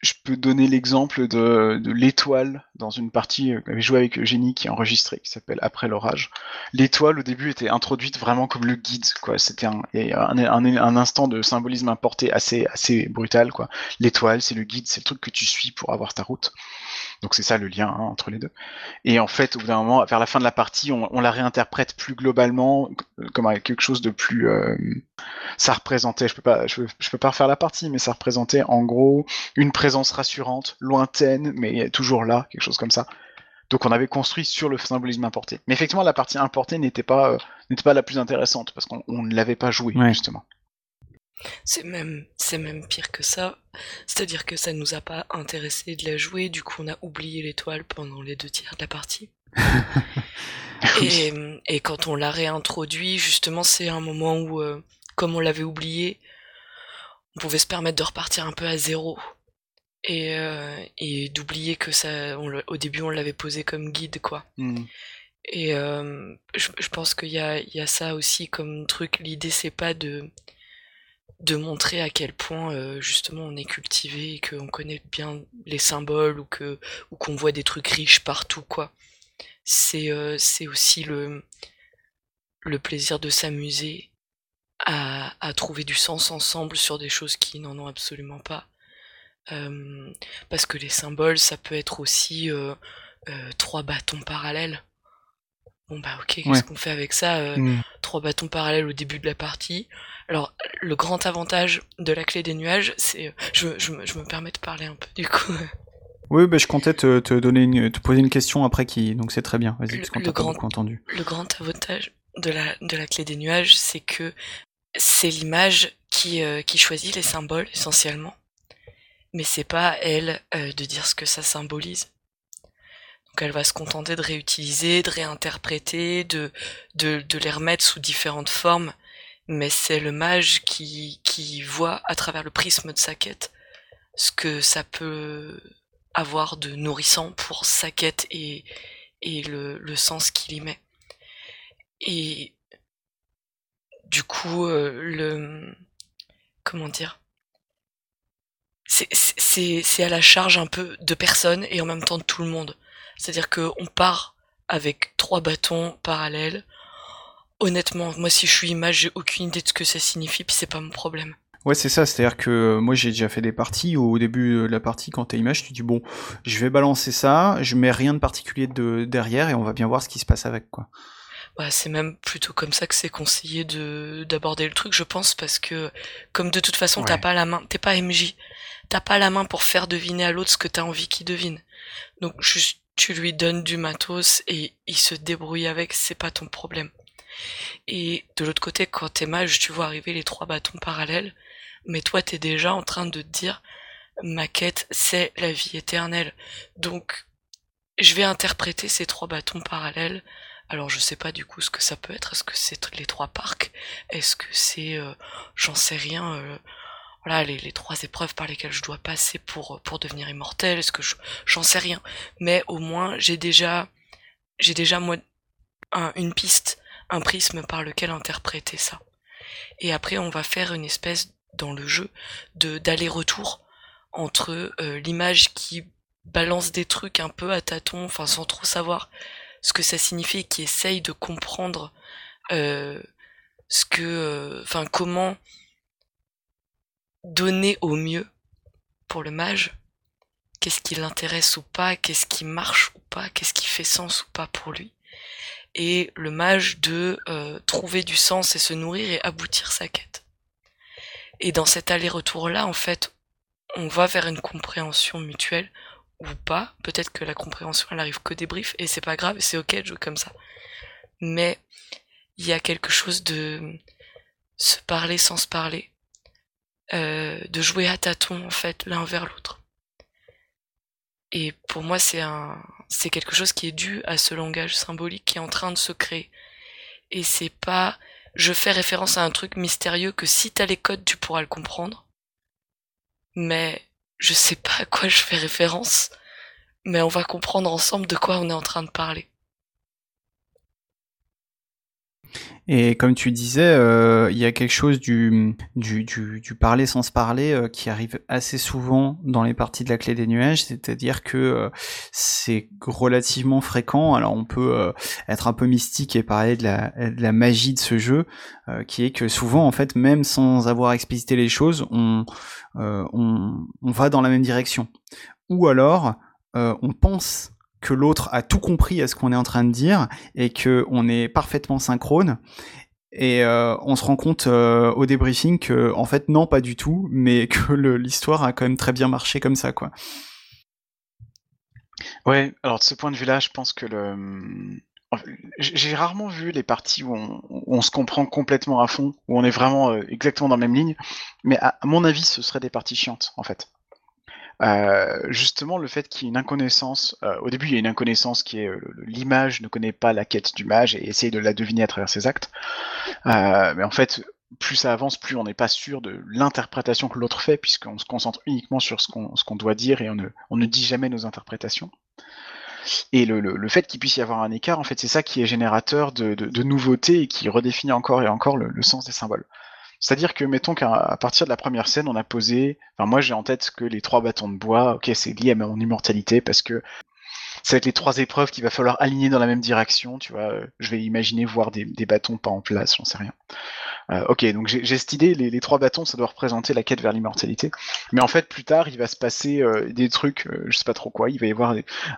je peux donner l'exemple de, de l'étoile dans une partie que j'avais joué avec Eugénie qui est enregistrée, qui s'appelle Après l'orage. L'étoile au début était introduite vraiment comme le guide, quoi. C'était un, un, un, instant de symbolisme importé assez, assez brutal, quoi. L'étoile, c'est le guide, c'est le truc que tu suis pour avoir ta route. Donc c'est ça le lien hein, entre les deux. Et en fait, au bout d'un moment, vers la fin de la partie, on, on la réinterprète plus globalement comme quelque chose de plus. Euh, ça représentait, je peux pas, je, je peux pas refaire la partie, mais ça représentait en gros une présence rassurante, lointaine, mais toujours là, quelque chose comme ça. Donc on avait construit sur le symbolisme importé. Mais effectivement, la partie importée n'était pas, euh, n'était pas la plus intéressante parce qu'on ne l'avait pas joué justement. C'est même, c'est même pire que ça. C'est-à-dire que ça nous a pas intéressé de la jouer, du coup on a oublié l'étoile pendant les deux tiers de la partie. et, et, quand on l'a réintroduit, justement, c'est un moment où, euh, comme on l'avait oublié, on pouvait se permettre de repartir un peu à zéro et, euh, et d'oublier que ça au début on l'avait posé comme guide quoi mmh. et euh, je, je, pense qu'il y a, il y a ça aussi comme truc l'idée c'est pas de de montrer à quel point euh, justement on est cultivé et qu'on connaît bien les symboles ou que ou qu'on voit des trucs riches partout quoi c'est euh, c'est aussi le le plaisir de s'amuser à, à trouver du sens ensemble sur des choses qui n'en ont absolument pas euh, parce que les symboles, ça peut être aussi euh, euh, trois bâtons parallèles. Bon bah ok, qu'est-ce qu'on fait avec ça mm. Trois bâtons parallèles au début de la partie. Alors le grand avantage de la clé des nuages, c'est, je, je, je, me permets de parler un peu du coup. Oui, bah, je comptais te, te, donner une, te poser une question après qui, donc c'est très bien. Vas-y, parce qu'on t'a pas beaucoup entendu. Le grand avantage de la, de la clé des nuages, c'est que c'est l'image qui, qui choisit les symboles essentiellement mais c'est pas à elle euh, de dire ce que ça symbolise. Donc elle va se contenter de réutiliser, de réinterpréter, de, de, les remettre sous différentes formes, mais c'est le mage qui, voit à travers le prisme de sa quête ce que ça peut avoir de nourrissant pour sa quête et, le sens qu'il y met. Et du coup, euh, le comment dire? C'est à la charge un peu de personne et en même temps de tout le monde. C'est-à-dire qu'on part avec trois bâtons parallèles. Honnêtement, moi si je suis image, j'ai aucune idée de ce que ça signifie, puis c'est pas mon problème. Ouais, c'est ça, c'est-à-dire que euh, moi j'ai déjà fait des parties où au début de la partie, quand t'es image, tu dis bon, je vais balancer ça, je mets rien de particulier de derrière et on va bien voir ce qui se passe avec quoi. Bah, c'est même plutôt comme ça que c'est conseillé de d'aborder le truc, je pense, parce que comme de toute façon t'as pas la main, t'es pas MJ, t'as pas la main pour faire deviner à l'autre ce que t'as envie qu'il devine. Donc juste tu lui donnes du matos et il se débrouille avec, c'est pas ton problème. Et de l'autre côté, quand t'es mage, tu vois arriver les trois bâtons parallèles, mais toi t'es déjà en train de te dire ma quête c'est la vie éternelle. Donc je vais interpréter ces trois bâtons parallèles. Alors je sais pas du coup ce que ça peut être. Est-ce que c'est les trois parcs? Est-ce que c'est, euh, j'en sais rien, euh, voilà les, les, trois épreuves par lesquelles je dois passer pour pour devenir immortel est-ce que j'en sais rien. Mais au moins j'ai déjà j'ai déjà moi un, une piste un prisme par lequel interpréter ça. Et après on va faire une espèce dans le jeu de d'aller-retour entre euh, l'image qui balance des trucs un peu à tâtons enfin sans trop savoir ce que ça signifie qui essaye de comprendre euh, ce que euh, enfin comment donner au mieux pour le mage qu'est-ce qui l'intéresse ou pas, qu'est-ce qui marche ou pas, qu'est-ce qui fait sens ou pas pour lui. Et le mage de euh, trouver du sens et se nourrir et aboutir sa quête. Et dans cet aller-retour là, en fait, on va vers une compréhension mutuelle ou pas. Peut-être que la compréhension elle arrive que des briefs et c'est pas grave, c'est ok de jouer comme ça. Mais il y a quelque chose de se parler sans se parler, euh, de jouer à tâtons en fait l'un vers l'autre. Et pour moi c'est un c'est quelque chose qui est dû à ce langage symbolique qui est en train de se créer. Et c'est pas je fais référence à un truc mystérieux que si t'as les codes tu pourras le comprendre. Mais je sais pas à quoi je fais référence, mais on va comprendre ensemble de quoi on est en train de parler. Et comme tu disais, euh, il y a quelque chose du, parler sans se parler euh, qui arrive assez souvent dans les parties de la clé des nuages, c'est-à-dire que euh, c'est relativement fréquent. Alors on peut être un peu mystique et parler de la, magie de ce jeu, qui est que souvent, en fait, même sans avoir explicité les choses, on va dans la même direction. Ou alors, on pense que l'autre a tout compris à ce qu'on est en train de dire et que on est parfaitement synchrone. Et euh, on se rend compte euh, au débriefing que en fait non pas du tout, mais que l'histoire a quand même très bien marché comme ça quoi. Ouais, alors de ce point de vue-là, je pense que le j'ai rarement vu les parties où on, se comprend complètement à fond, où on est vraiment euh, exactement dans la même ligne, mais à mon avis, ce seraient des parties chiantes en fait. Euh, justement, le fait qu'il y ait une inconnaissance, euh, au début il y a une inconnaissance qui est euh, l'image ne connaît pas la quête du mage et essaye de la deviner à travers ses actes. mais en fait, plus ça avance, plus on n'est pas sûr de l'interprétation que l'autre fait, puisqu'on se concentre uniquement sur ce qu'on doit dire et on ne, dit jamais nos interprétations. Et le, fait qu'il puisse y avoir un écart, en fait, c'est ça qui est générateur de, nouveautés et qui redéfinit encore et encore le sens des symboles. C'est-à-dire que, mettons qu'à partir de la première scène, on a posé, enfin moi j'ai en tête que les trois bâtons de bois, ok, c'est lié à mon immortalité parce que ça va être les trois épreuves qu'il va falloir aligner dans la même direction, tu vois. Je vais imaginer voir des, bâtons pas en place, j'en sais rien. Euh, ok, donc j'ai cette idée, les, trois bâtons, ça doit représenter la quête vers l'immortalité. Mais en fait, plus tard, il va se passer euh, des trucs, euh, je sais pas trop quoi, il va y avoir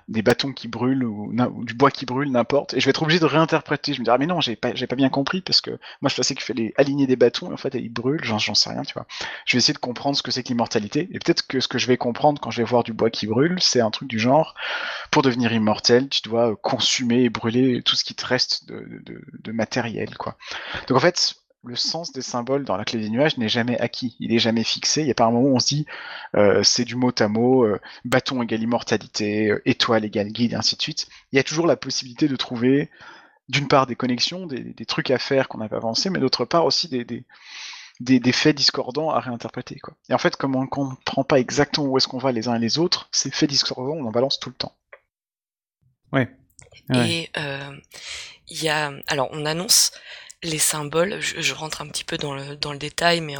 des, bâtons qui brûlent ou, du bois qui brûle, n'importe, et je vais être obligé de réinterpréter. Je me dis, ah mais non, j'ai pas, pas bien compris, parce que moi je pensais qu'il fallait aligner des bâtons, et en fait, ils brûlent, j'en sais rien, tu vois. Je vais essayer de comprendre ce que c'est que l'immortalité, et peut-être que ce que je vais comprendre quand je vais voir du bois qui brûle, c'est un truc du genre, pour devenir immortel, tu dois consumer et brûler tout ce qui te reste de, de, de matériel, quoi. Donc en fait, le sens des symboles dans la clé des nuages n'est jamais acquis, il est jamais fixé. Il n'y a pas un moment où on se dit euh, c'est du mot à mot, euh, bâton égale immortalité, euh, étoile égale guide, et ainsi de suite. Il y a toujours la possibilité de trouver, d'une part, des connexions, des, trucs à faire qu'on n'a pas avancé, mais d'autre part aussi des, des, faits discordants à réinterpréter. Quoi. Et en fait, comme on ne comprend pas exactement où est-ce qu'on va les uns et les autres, ces faits discordants, on en balance tout le temps. Ouais. Et il y a, alors on annonce les symboles, je, rentre un petit peu dans le, dans le détail, mais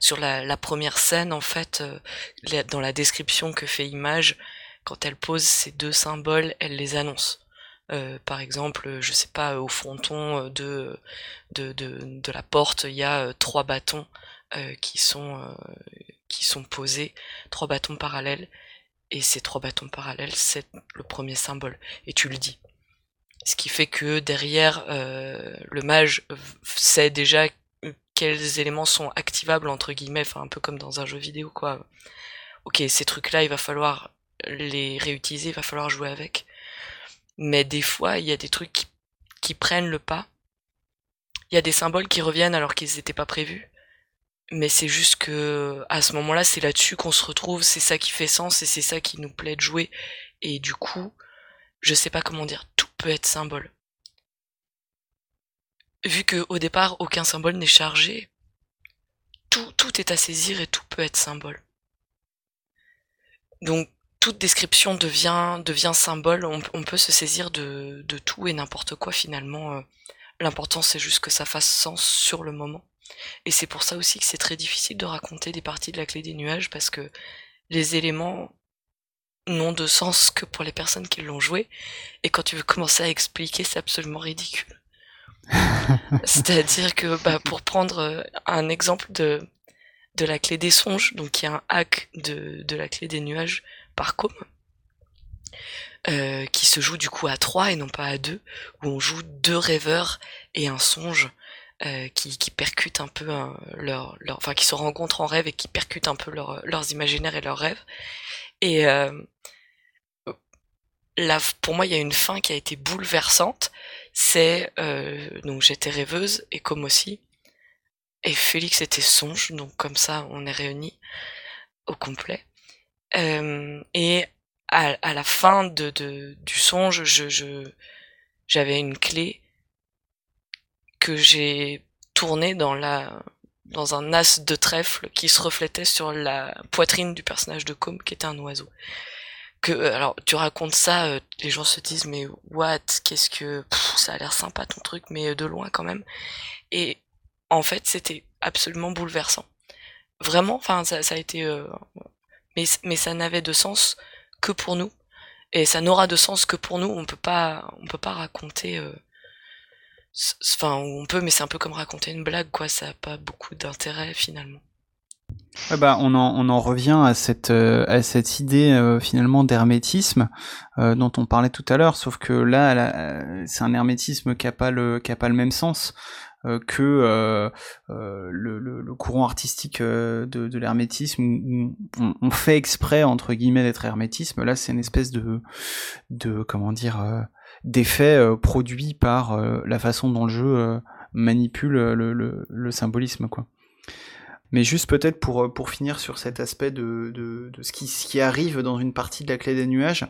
sur la, première scène, en fait, euh, dans la description que fait Image, quand elle pose ces deux symboles, elle les annonce. Euh, par exemple, je sais pas, au fronton de, de, de, la porte, il y a euh, trois bâtons qui, sont, qui sont posés, trois bâtons parallèles, et ces trois bâtons parallèles, c'est le premier symbole, et tu le dis. Ce qui fait que derrière, euh, le mage sait déjà quels éléments sont activables, entre guillemets, enfin un peu comme dans un jeu vidéo, quoi. Ok, ces trucs-là, il va falloir les réutiliser, il va falloir jouer avec. Mais des fois, il y a des trucs qui, prennent le pas. Il y a des symboles qui reviennent alors qu'ils n'étaient pas prévus. Mais c'est juste que à ce moment-là, c'est là-dessus qu'on se retrouve, c'est ça qui fait sens et c'est ça qui nous plaît de jouer. Et du coup, je sais pas comment dire, peut être symbole. Vu que au départ aucun symbole n'est chargé, tout, tout est à saisir et tout peut être symbole. Donc toute description devient, devient symbole, on, peut se saisir de, de tout et n'importe quoi finalement. Euh. L'important c'est juste que ça fasse sens sur le moment. Et c'est pour ça aussi que c'est très difficile de raconter des parties de la clé des nuages parce que les éléments n'ont de sens que pour les personnes qui l'ont joué. Et quand tu veux commencer à expliquer, c'est absolument ridicule. C'est-à-dire que, bah, pour prendre euh, un exemple de, de la clé des songes, donc il y a un hack de, de la clé des nuages par com, euh, qui se joue du coup à 3 et non pas à 2, où on joue deux rêveurs et un songe euh, qui, qui percutent un peu leur, leur, enfin qui se rencontrent en rêve et qui percutent un peu leur, leurs imaginaires et leurs rêves. Et, euh, pour moi, il y a une fin qui a été bouleversante. C'est euh, donc j'étais rêveuse et comme aussi, et Félix était songe, donc comme ça on est réunis au complet. Euh, et à, la fin de, du songe, j'avais une clé que j'ai tournée dans la dans un as de trèfle qui se reflétait sur la poitrine du personnage de Com qui était un oiseau que euh, alors tu racontes ça, euh, les gens se disent mais what, qu'est-ce que ça a l'air sympa ton truc, mais euh, de loin quand même. Et en fait c'était absolument bouleversant. Vraiment, enfin ça, ça, a été, mais mais ça n'avait de sens que pour nous et ça n'aura de sens que pour nous. On peut pas, on peut pas raconter. Enfin, on peut, mais c'est un peu comme raconter une blague, quoi. Ça a pas beaucoup d'intérêt finalement. Ah bah, on, en, on en revient à cette, euh, à cette idée euh, finalement d'hermétisme euh, dont on parlait tout à l'heure, sauf que là, c'est un hermétisme qui n'a pas, le, qui a pas le même sens que le, le, courant artistique de, de l'hermétisme où on, on, fait exprès entre guillemets d'être hermétisme. Là, c'est une espèce de, de comment dire, d'effet produit par la façon dont le jeu manipule le, symbolisme, quoi. Mais juste peut-être pour, euh, pour finir sur cet aspect de, de, ce, qui, ce qui arrive dans une partie de la clé des nuages,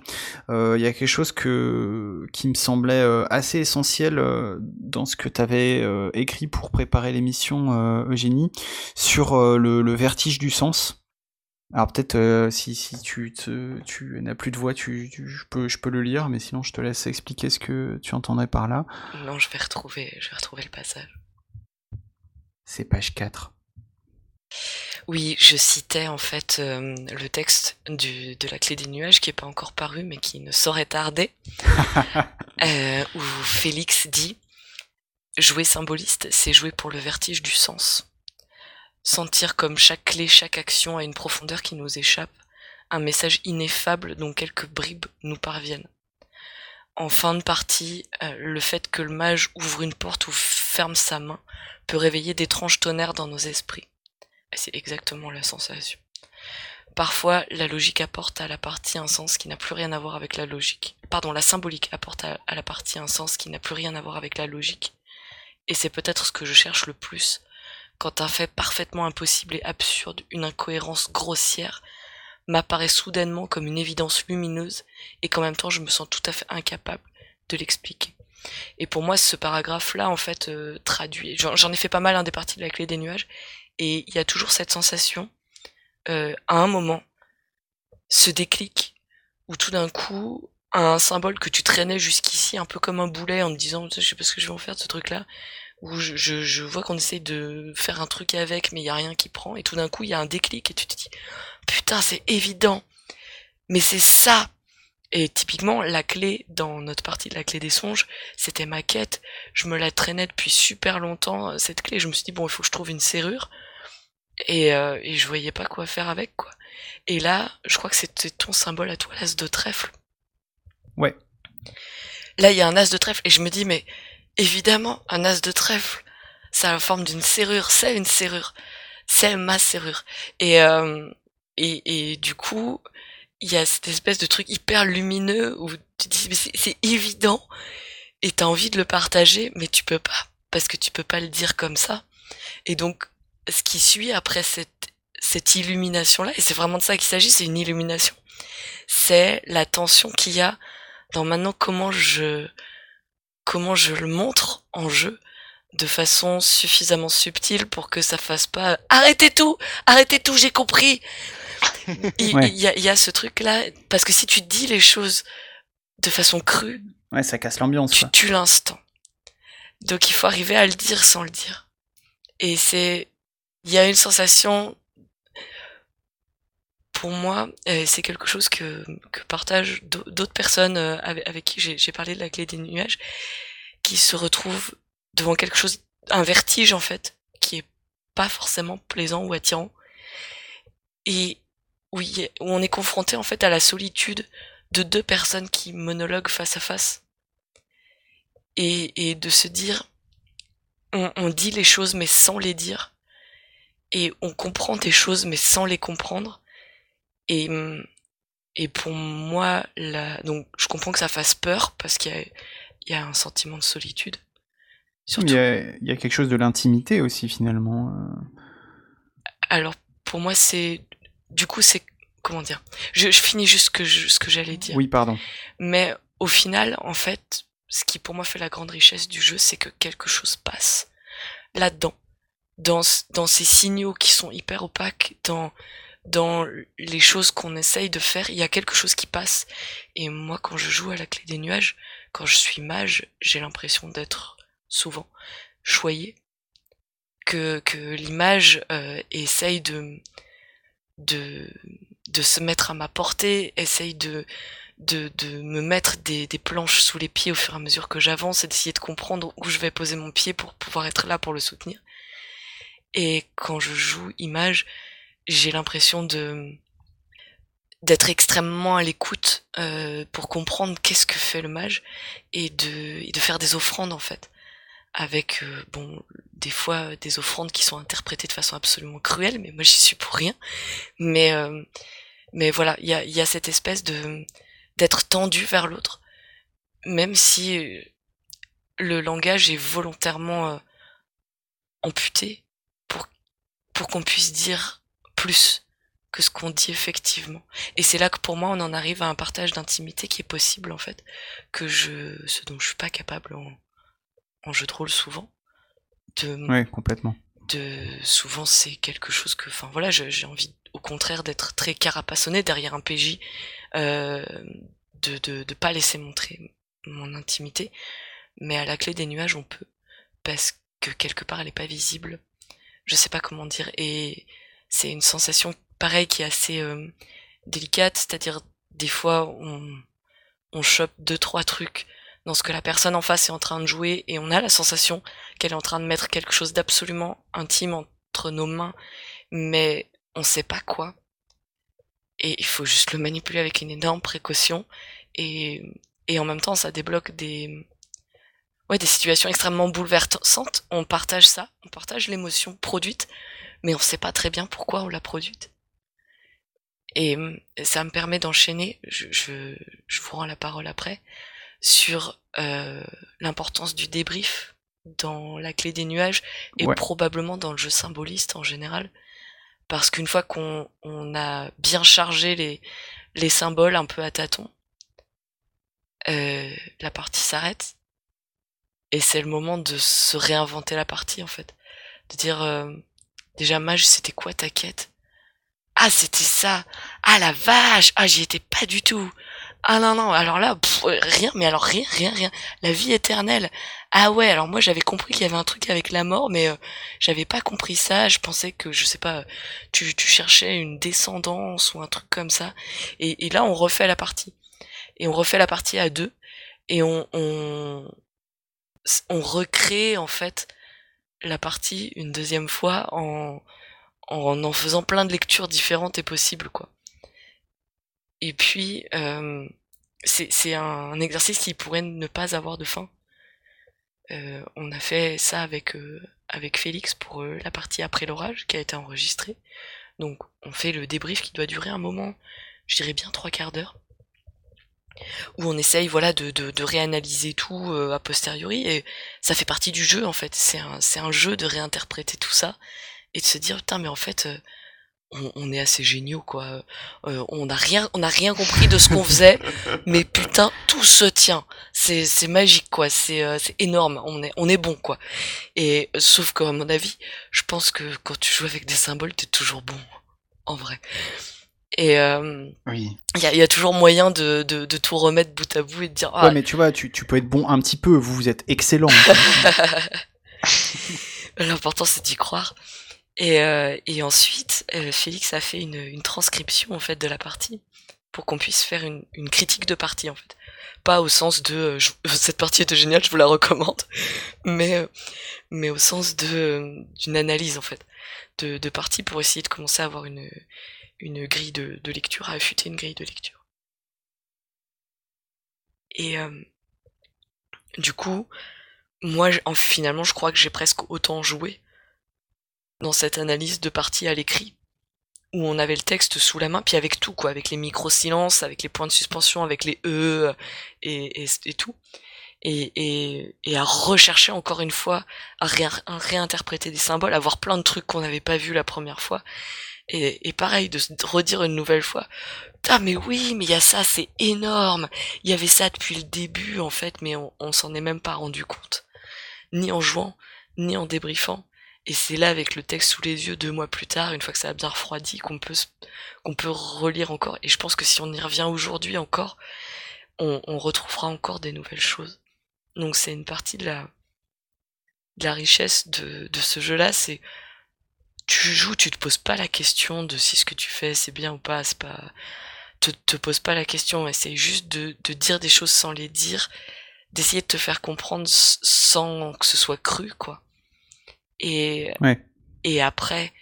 euh, il y a quelque chose que, qui me semblait euh, assez essentiel euh, dans ce que tu avais écrit pour préparer l'émission, Eugénie, sur le, vertige du sens. Alors peut-être si, si tu, te, tu n'as plus de voix, tu, tu, je, peux, je peux le lire, mais sinon je te laisse expliquer ce que tu entendrais par là. Non, je vais retrouver, je vais retrouver le passage. C'est page 4. Oui, je citais en fait euh, le texte du, de la clé des nuages qui n'est pas encore paru mais qui ne saurait tarder, euh, où Félix dit Jouer symboliste, c'est jouer pour le vertige du sens. Sentir comme chaque clé, chaque action a une profondeur qui nous échappe, un message ineffable dont quelques bribes nous parviennent. En fin de partie, euh, le fait que le mage ouvre une porte ou ferme sa main peut réveiller d'étranges tonnerres dans nos esprits c'est exactement la sensation. Parfois, la logique apporte à la partie un sens qui n'a plus rien à voir avec la logique. Pardon, la symbolique apporte à, la partie un sens qui n'a plus rien à voir avec la logique. Et c'est peut-être ce que je cherche le plus, quand un fait parfaitement impossible et absurde, une incohérence grossière, m'apparaît soudainement comme une évidence lumineuse, et qu'en même temps je me sens tout à fait incapable de l'expliquer. Et pour moi, ce paragraphe-là, en fait, euh, traduit. J'en ai fait pas mal un des parties de la clé des nuages, et il y a toujours cette sensation, euh, à un moment, ce déclic, où tout d'un coup, un symbole que tu traînais jusqu'ici, un peu comme un boulet, en te disant, je sais pas ce que je vais en faire de ce truc-là, où je, je, je vois qu'on essaye de faire un truc avec, mais il y a rien qui prend, et tout d'un coup, il y a un déclic, et tu te dis, putain, c'est évident, mais c'est ça et typiquement, la clé dans notre partie de la clé des songes, c'était ma quête. Je me la traînais depuis super longtemps, euh, cette clé. Je me suis dit, bon, il faut que je trouve une serrure. Et, euh, et je voyais pas quoi faire avec, quoi. Et là, je crois que c'était ton symbole à toi, l'as de trèfle. Ouais. Là, il y a un as de trèfle, et je me dis, mais évidemment, un as de trèfle, ça a la forme d'une serrure, c'est une serrure. C'est ma serrure. Et, euh, et, et du coup, il y a cette espèce de truc hyper lumineux où tu dis mais c'est évident et t'as envie de le partager mais tu peux pas parce que tu peux pas le dire comme ça et donc ce qui suit après cette cette illumination là et c'est vraiment de ça qu'il s'agit c'est une illumination c'est la tension qu'il y a dans maintenant comment je comment je le montre en jeu de façon suffisamment subtile pour que ça fasse pas arrêtez tout arrêtez tout j'ai compris il, y a, ce truc-là, parce que si tu dis les choses de façon crue, ouais, ça casse l'ambiance. Tu tues l'instant. Donc il faut arriver à le dire sans le dire. Et c'est, il y a une sensation, pour moi, c'est quelque chose que, que partagent d'autres personnes euh, avec, qui j'ai parlé de la clé des nuages, qui se retrouvent devant quelque chose, un vertige en fait, qui est pas forcément plaisant ou attirant. Et oui, où on est confronté en fait à la solitude de deux personnes qui monologuent face à face. Et, et de se dire, on, on, dit les choses mais sans les dire. Et on comprend des choses mais sans les comprendre. Et, Et pour moi, la... donc je comprends que ça fasse peur parce qu'il y a, il y a un sentiment de solitude. Surtout... Il, y a, il, y a, quelque chose de l'intimité aussi finalement. Euh. Alors pour moi c'est, du coup c'est comment dire, je, je finis juste ce que je, ce que j'allais dire. Oui pardon. Mais au final en fait, ce qui pour moi fait la grande richesse du jeu, c'est que quelque chose passe là-dedans, dans dans ces signaux qui sont hyper opaques, dans dans les choses qu'on essaye de faire, il y a quelque chose qui passe. Et moi, quand je joue à la clé des nuages, quand je suis mage, j'ai l'impression d'être souvent choyé, que, que l'image euh, essaye de, de, de se mettre à ma portée, essaye de, de, de me mettre des, des planches sous les pieds au fur et à mesure que j'avance et d'essayer de comprendre où je vais poser mon pied pour pouvoir être là pour le soutenir. Et quand je joue image, j'ai l'impression de d'être extrêmement à l'écoute euh, pour comprendre qu'est-ce que fait le mage et de, de faire des offrandes en fait. Avec euh, bon des fois des offrandes qui sont interprétées de façon absolument cruelle mais moi j'y suis pour rien. Mais euh, mais voilà il y a, y a cette espèce de d'être tendu vers l'autre même si le langage est volontairement amputé pour pour qu'on puisse dire plus que ce qu'on dit effectivement. Et c'est là que pour moi on en arrive à un partage d'intimité qui est possible en fait, que je, ce dont je suis pas capable en, en jeu de rôle souvent. De, ouais, complètement. De, souvent c'est quelque chose que, enfin voilà, j'ai envie au contraire d'être très carapassonné derrière un PJ, euh, de, de, de pas laisser montrer mon intimité, mais à la clé des nuages on peut, parce que quelque part elle est pas visible. Je sais pas comment dire et c'est une sensation pareil qui est assez euh, délicate, c'est-à-dire des fois on, on chope deux trois trucs dans ce que la personne en face est en train de jouer et on a la sensation qu'elle est en train de mettre quelque chose d'absolument intime entre nos mains, mais on sait pas quoi. Et il faut juste le manipuler avec une énorme précaution et, et en même temps ça débloque des ouais des situations extrêmement bouleversantes. On partage ça, on partage l'émotion produite mais on sait pas très bien pourquoi on l'a produite. Et hum, ça me permet d'enchaîner, je, je, je, vous rends la parole après, sur euh, l'importance du débrief dans la clé des nuages et probablement dans le jeu symboliste en général. Parce qu'une fois qu'on on a bien chargé les, les symboles un peu à tâtons, euh, la partie s'arrête. Et c'est le moment de se réinventer la partie en fait. De dire, euh, Déjà, Mage, c'était quoi ta quête? Ah, c'était ça Ah, la vache Ah, j'y étais pas du tout Ah non, non, alors là, rien, mais alors rien, rien, rien. La vie éternelle. Ah ouais, alors moi j'avais compris qu'il y avait un truc avec la mort, mais euh, j'avais pas compris ça. Je pensais que, je sais pas, tu, tu cherchais une descendance ou un truc comme ça. Et, et là, on refait la partie. Et on refait la partie à deux. Et on, on, on recrée en fait la partie une deuxième fois en, en faisant plein de lectures différentes et possibles quoi. Et puis euh, c'est un, exercice qui pourrait ne pas avoir de fin. Euh, on a fait ça avec euh, avec Félix pour la partie après l'orage qui a été enregistrée. Donc on fait le débrief qui doit durer un moment, je dirais bien trois quarts d'heure où on essaye voilà de, de, de réanalyser tout euh, a posteriori. Et ça fait partie du jeu en fait. C'est un c'est un jeu de réinterpréter tout ça et de se dire putain mais en fait euh, on, on, est assez géniaux quoi. Euh, on n'a rien on a rien compris de ce qu'on faisait mais putain tout se tient. C'est c'est magique quoi. C'est c'est énorme. On est on est bon quoi. Et sauf qu'à mon avis je pense que quand tu joues avec des symboles t'es toujours bon en vrai et euh, oui. il y a, y a, toujours moyen de, de, de, tout remettre bout à bout et de dire. Ah, ouais, mais tu vois, tu, tu peux être bon un petit peu. Vous, vous êtes excellent. L'important, c'est d'y croire. Et, euh, et ensuite, euh, Félix a fait une, une, transcription en fait de la partie pour qu'on puisse faire une, une, critique de partie en fait. Pas au sens de euh, cette partie était géniale, je vous la recommande, mais euh, au sens de d'une analyse en fait de, de partie pour essayer de commencer à avoir une grille de, lecture, à affûter une grille de lecture. Et euh, du coup, moi, finalement, je crois que j'ai presque autant joué dans cette analyse de partie à l'écrit où on avait le texte sous la main, puis avec tout, quoi, avec les micro-silences, avec les points de suspension, avec les E et, et, tout. Et, et, et, à rechercher encore une fois, à, réinterpréter des symboles, à voir plein de trucs qu'on n'avait pas vu la première fois. Et, et, pareil, de se redire une nouvelle fois, ah mais oui, mais il y a ça, c'est énorme. Il y avait ça depuis le début en fait, mais on, on s'en est même pas rendu compte, ni en jouant, ni en débriefant. Et c'est là, avec le texte sous les yeux, deux mois plus tard, une fois que ça a bien refroidi, qu'on peut, qu'on peut relire encore. Et je pense que si on y revient aujourd'hui encore, on, on, retrouvera encore des nouvelles choses. Donc c'est une partie de la, de la richesse de, de ce jeu-là, c'est tu joues, tu te poses pas la question de si ce que tu fais c'est bien ou pas, c'est pas, te, te pose pas la question, essaye juste de, de dire des choses sans les dire, d'essayer de te faire comprendre sans que ce soit cru, quoi. Et, et après,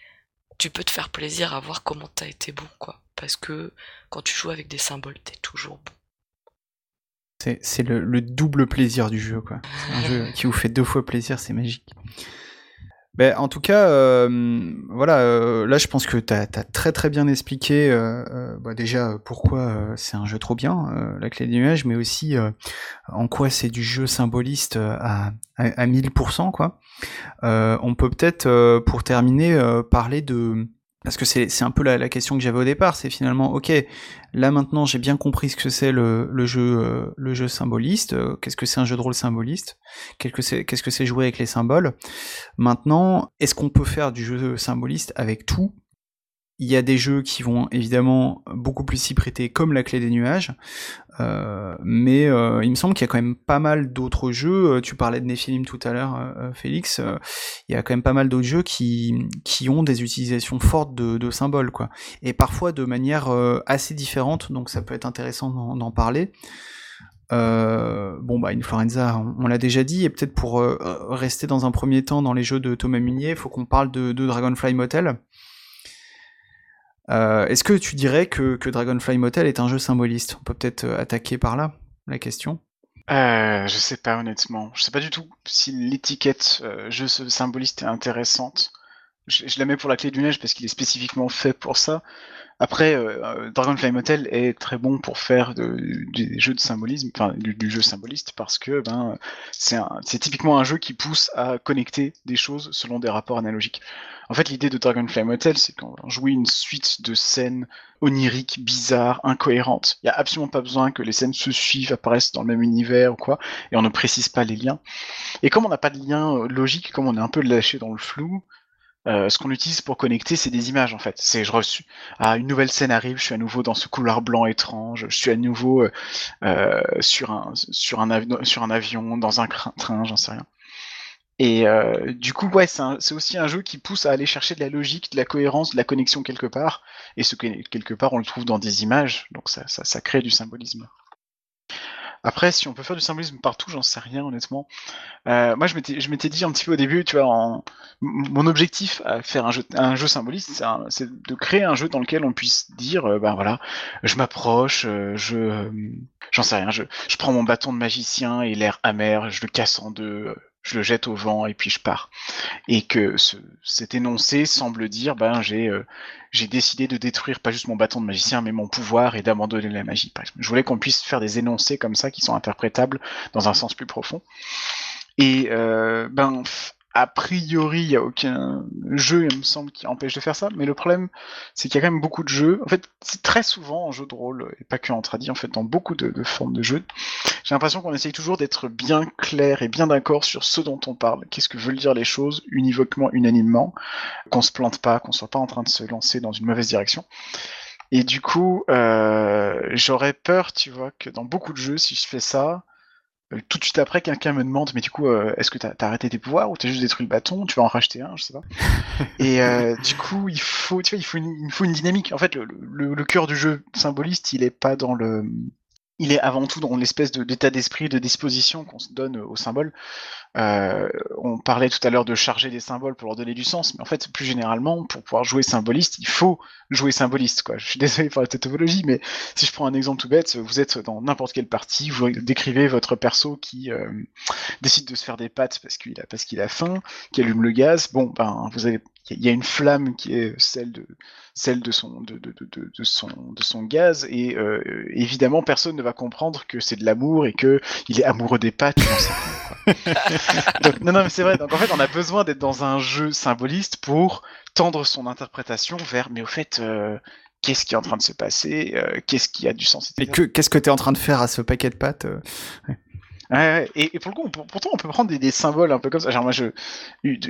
tu peux te faire plaisir à voir comment t'as été bon, quoi. Parce que quand tu joues avec des symboles, t'es toujours bon. C'est le, le, double plaisir du jeu, quoi. C'est un jeu qui vous fait deux fois plaisir, c'est magique. Ben, en tout cas, euh, voilà, euh, là je pense que tu as, très très bien expliqué euh, euh bah, déjà pourquoi euh, c'est un jeu trop bien, la clé des nuages, mais aussi en quoi c'est du jeu symboliste à, à, à 1000%. Quoi. on peut peut-être, pour terminer, parler de parce que c'est un peu la, la question que j'avais au départ, c'est finalement, ok, là maintenant j'ai bien compris ce que c'est le, le, jeu, euh, le jeu symboliste, euh, qu'est-ce que c'est un jeu de rôle symboliste, qu'est-ce que c'est jouer avec les symboles. Maintenant, est-ce qu'on peut faire du jeu symboliste avec tout? Il y a des jeux qui vont évidemment beaucoup plus s'y prêter, comme la clé des nuages, euh, mais euh, il me semble qu'il y a quand même pas mal d'autres jeux. Euh, tu parlais de Nephilim tout à l'heure, Félix. il y a quand même pas mal d'autres jeux qui, qui ont des utilisations fortes de, symboles, quoi, et parfois de manière assez différente. Donc ça peut être intéressant d'en parler. bon bah Influenza, on, on l'a déjà dit, et peut-être pour rester dans un premier temps dans les jeux de Thomas Munier, il faut qu'on parle de Dragonfly Motel. Euh, est-ce que tu dirais que, Dragonfly Motel est un jeu symboliste? On peut peut-être euh, attaquer par là la question. Euh, je sais pas honnêtement. Je sais pas du tout si l'étiquette jeu symboliste est intéressante. Je, la mets pour la clé du neige parce qu'il est spécifiquement fait pour ça. Après, Dragonfly Motel est très bon pour faire des jeux de symbolisme, enfin du, jeu symboliste, parce que ben c'est typiquement un jeu qui pousse à connecter des choses selon des rapports analogiques. En fait, l'idée de Dragonfly Motel, c'est qu'on joue une suite de scènes oniriques, bizarres, incohérentes. Il n'y a absolument pas besoin que les scènes se suivent, apparaissent dans le même univers ou quoi, et on ne précise pas les liens. Et comme on n'a pas de lien euh, logique, comme on est un peu lâché dans le flou, euh, ce qu'on utilise pour connecter, c'est des images en fait. C'est je reçu. Ah, une nouvelle scène arrive, je suis à nouveau dans ce couloir blanc étrange, je suis à nouveau euh, sur un sur un, avion, dans un train, j'en sais rien. Et euh, du coup, ouais, c'est aussi un jeu qui pousse à aller chercher de la logique, de la cohérence, de la connexion quelque part. Et ce quelque part, on le trouve dans des images, donc ça, ça crée du symbolisme. Après, si on peut faire du symbolisme partout, j'en sais rien honnêtement. Euh, moi, je m'étais dit un petit peu au début, tu vois, mon objectif à faire un jeu, un jeu symboliste, c'est de créer un jeu dans lequel on puisse dire, euh, ben voilà, je m'approche, euh, je, j'en sais rien, je, je prends mon bâton de magicien et l'air amer, je le casse en deux, je le jette au vent et puis je pars. Et que ce, cet énoncé semble dire, ben j'ai euh, j'ai décidé de détruire pas juste mon bâton de magicien, mais mon pouvoir et d'abandonner la magie. Par exemple. Je voulais qu'on puisse faire des énoncés comme ça qui sont interprétables dans un sens plus profond. Et euh, ben a priori, il n'y a aucun jeu, il me semble, qui empêche de faire ça. Mais le problème, c'est qu'il y a quand même beaucoup de jeux. En fait, c'est très souvent en jeu de rôle, et pas que en tradit, en fait, dans beaucoup de, formes de jeux. J'ai l'impression qu'on essaye toujours d'être bien clair et bien d'accord sur ce dont on parle. Qu'est-ce que veulent dire les choses, univoquement, unanimement? Qu'on se plante pas, qu'on soit pas en train de se lancer dans une mauvaise direction. Et du coup, euh, j'aurais peur, tu vois, que dans beaucoup de jeux, si je fais ça, tout de suite après, quelqu'un me demande, mais du coup, euh, est-ce que t'as as arrêté tes pouvoirs ou t'as juste détruit le bâton? Tu vas en racheter un, je sais pas. et euh, du coup, il faut, tu vois, il faut une, il faut une dynamique. En fait, le, le, le cœur du jeu symboliste, il est pas dans le, il est avant tout dans l'espèce d'état d'esprit, de disposition qu'on se donne au symbole. Euh, on parlait tout à l'heure de charger des symboles pour leur donner du sens, mais en fait, plus généralement, pour pouvoir jouer symboliste, il faut jouer symboliste. Quoi. Je suis désolé pour la tautologie, mais si je prends un exemple tout bête, vous êtes dans n'importe quelle partie, vous décrivez votre perso qui euh, décide de se faire des pattes parce qu'il a, parce qu'il a faim, qui allume le gaz. Bon, ben, vous avez il y a une flamme qui est celle de celle de son de, de, de, de son de son gaz et euh, évidemment personne ne va comprendre que c'est de l'amour et que il est amoureux des pattes donc, non non mais c'est vrai. Donc en fait on a besoin d'être dans un jeu symboliste pour tendre son interprétation vers mais au fait euh, qu'est-ce qui est en train de se passer euh, qu'est-ce qui a du sens et que qu'est-ce que tu es en train de faire à ce paquet de pâtes ouais. Et, pour le coup, pourtant, on peut prendre des, symboles un peu comme ça. Genre, moi, je,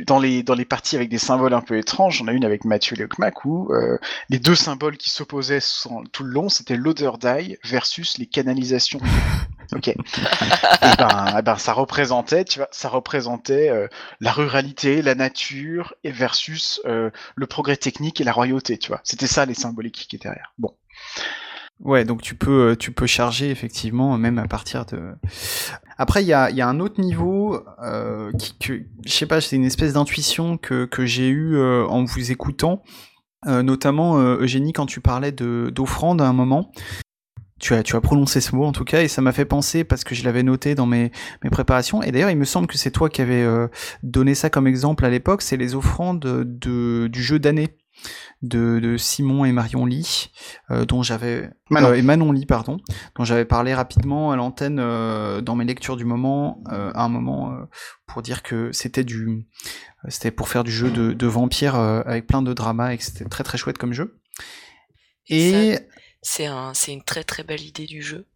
dans les, dans les parties avec des symboles un peu étranges, j'en ai une avec Mathieu Lecmac où euh, les deux symboles qui s'opposaient tout le long, c'était l'odeur d'ail versus les canalisations. ok. et ben, et ben, ça représentait, tu vois, ça représentait euh, la ruralité, la nature, versus euh, le progrès technique et la royauté, tu vois. C'était ça les symboliques qui étaient derrière. Bon. Ouais, donc tu peux, tu peux charger effectivement même à partir de. Après, il y a, y a, un autre niveau euh, qui, que, je sais pas, c'est une espèce d'intuition que, que j'ai eu euh, en vous écoutant, euh, notamment euh, Eugénie quand tu parlais de d'offrande à un moment. Tu as, tu as prononcé ce mot en tout cas et ça m'a fait penser parce que je l'avais noté dans mes, mes préparations et d'ailleurs il me semble que c'est toi qui avais euh, donné ça comme exemple à l'époque, c'est les offrandes de, du jeu d'année de, de, Simon et Marion Lee, euh, dont j'avais Manon. Euh, et Manon Lee, pardon, dont j'avais parlé rapidement à l'antenne euh, dans mes lectures du moment, euh, à un moment pour dire que c'était du, c'était pour faire du jeu de, de vampire avec plein de drama et que c'était très très chouette comme jeu. Et c'est un, c'est une très très belle idée du jeu.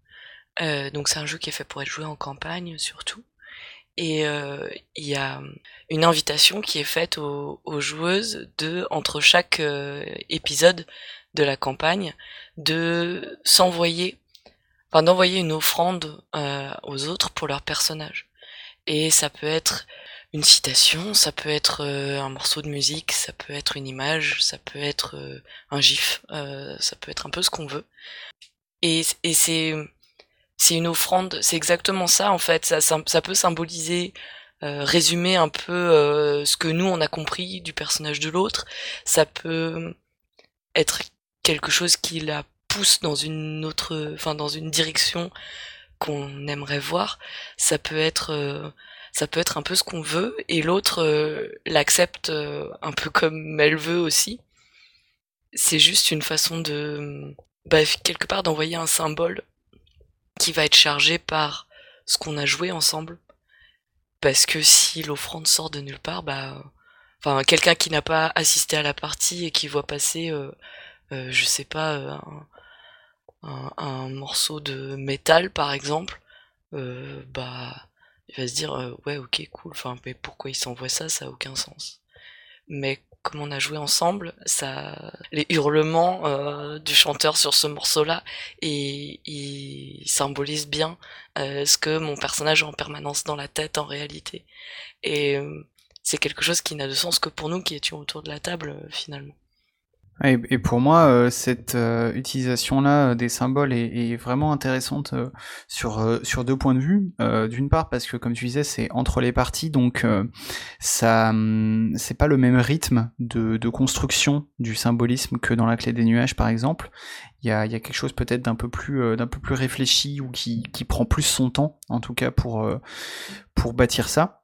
donc c'est un jeu qui est fait pour être joué en campagne surtout et euh, il y a une invitation qui est faite aux, joueuses de entre chaque euh, épisode de la campagne de s'envoyer enfin d'envoyer une offrande euh, aux autres pour leur personnage et ça peut être une citation ça peut être euh, un morceau de musique ça peut être une image ça peut être euh, un gif euh, ça peut être un peu ce qu'on veut. Et, et c'est c'est une offrande, c'est exactement ça en fait. Ça, peut symboliser, euh, résumer un peu euh, ce que nous on a compris du personnage de l'autre. Ça peut être quelque chose qui la pousse dans une autre, enfin dans une direction qu'on aimerait voir. Ça peut être, euh, ça peut être un peu ce qu'on veut et l'autre l'accepte un peu comme elle veut aussi. C'est juste une façon de, bah, quelque part d'envoyer un symbole qui va être chargé par ce qu'on a joué ensemble. Parce que si l'offrande sort de nulle part, bah, enfin, quelqu'un qui n'a pas assisté à la partie et qui voit passer, euh, euh, je sais pas, euh, un, morceau de métal par exemple, bah, il va se dire, ouais, ok, cool, enfin, mais pourquoi il s'envoie ça, ça a aucun sens. Mais comme on a joué ensemble, les hurlements euh, du chanteur sur ce morceau-là, et ils symbolisent bien euh, ce que mon personnage a en permanence dans la tête en réalité. Et euh, c'est quelque chose qui n'a de sens que pour nous qui étions autour de la table finalement. Et, pour moi, euh, cette euh, utilisation-là euh, des symboles est, vraiment intéressante sur sur deux points de vue. D'une part, parce que comme tu disais, c'est entre les parties, donc ça hum, c'est pas le même rythme de, construction du symbolisme que dans la clé des nuages, par exemple. Il y a, y a quelque chose peut-être d'un peu plus d'un peu plus réfléchi ou qui, qui prend plus son temps, en tout cas pour pour bâtir ça.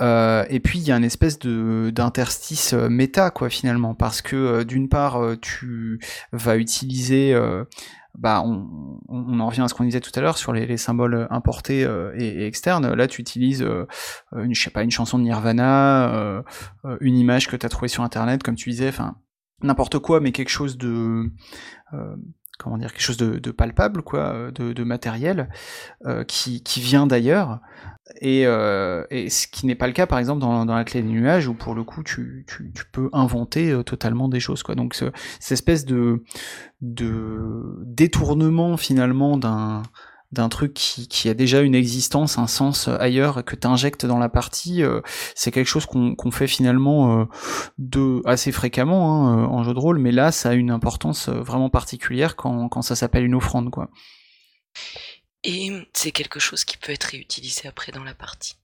Euh, et puis il y a une espèce de d'interstice euh, méta quoi finalement. Parce que euh, d'une part euh, tu vas utiliser bah on, on, en revient à ce qu'on disait tout à l'heure sur les, les, symboles importés et, et, externes. Là tu utilises une je sais pas une chanson de Nirvana une image que tu as trouvée sur internet comme tu disais. Enfin n'importe quoi mais quelque chose de comment dire quelque chose de, palpable quoi de, de matériel euh, qui, qui vient d'ailleurs. Et, euh, et ce qui n'est pas le cas par exemple dans, dans la clé des nuages où pour le coup tu, tu, peux inventer euh, totalement des choses quoi. Donc ce, cette espèce de de détournement finalement d'un d'un truc qui, a déjà une existence, un sens ailleurs que tu injectes dans la partie, euh, c'est quelque chose qu'on qu fait finalement euh, assez fréquemment hein, en jeu de rôle, mais là ça a une importance vraiment particulière quand, quand ça s'appelle une offrande quoi. Et c'est quelque chose qui peut être réutilisé après dans la partie.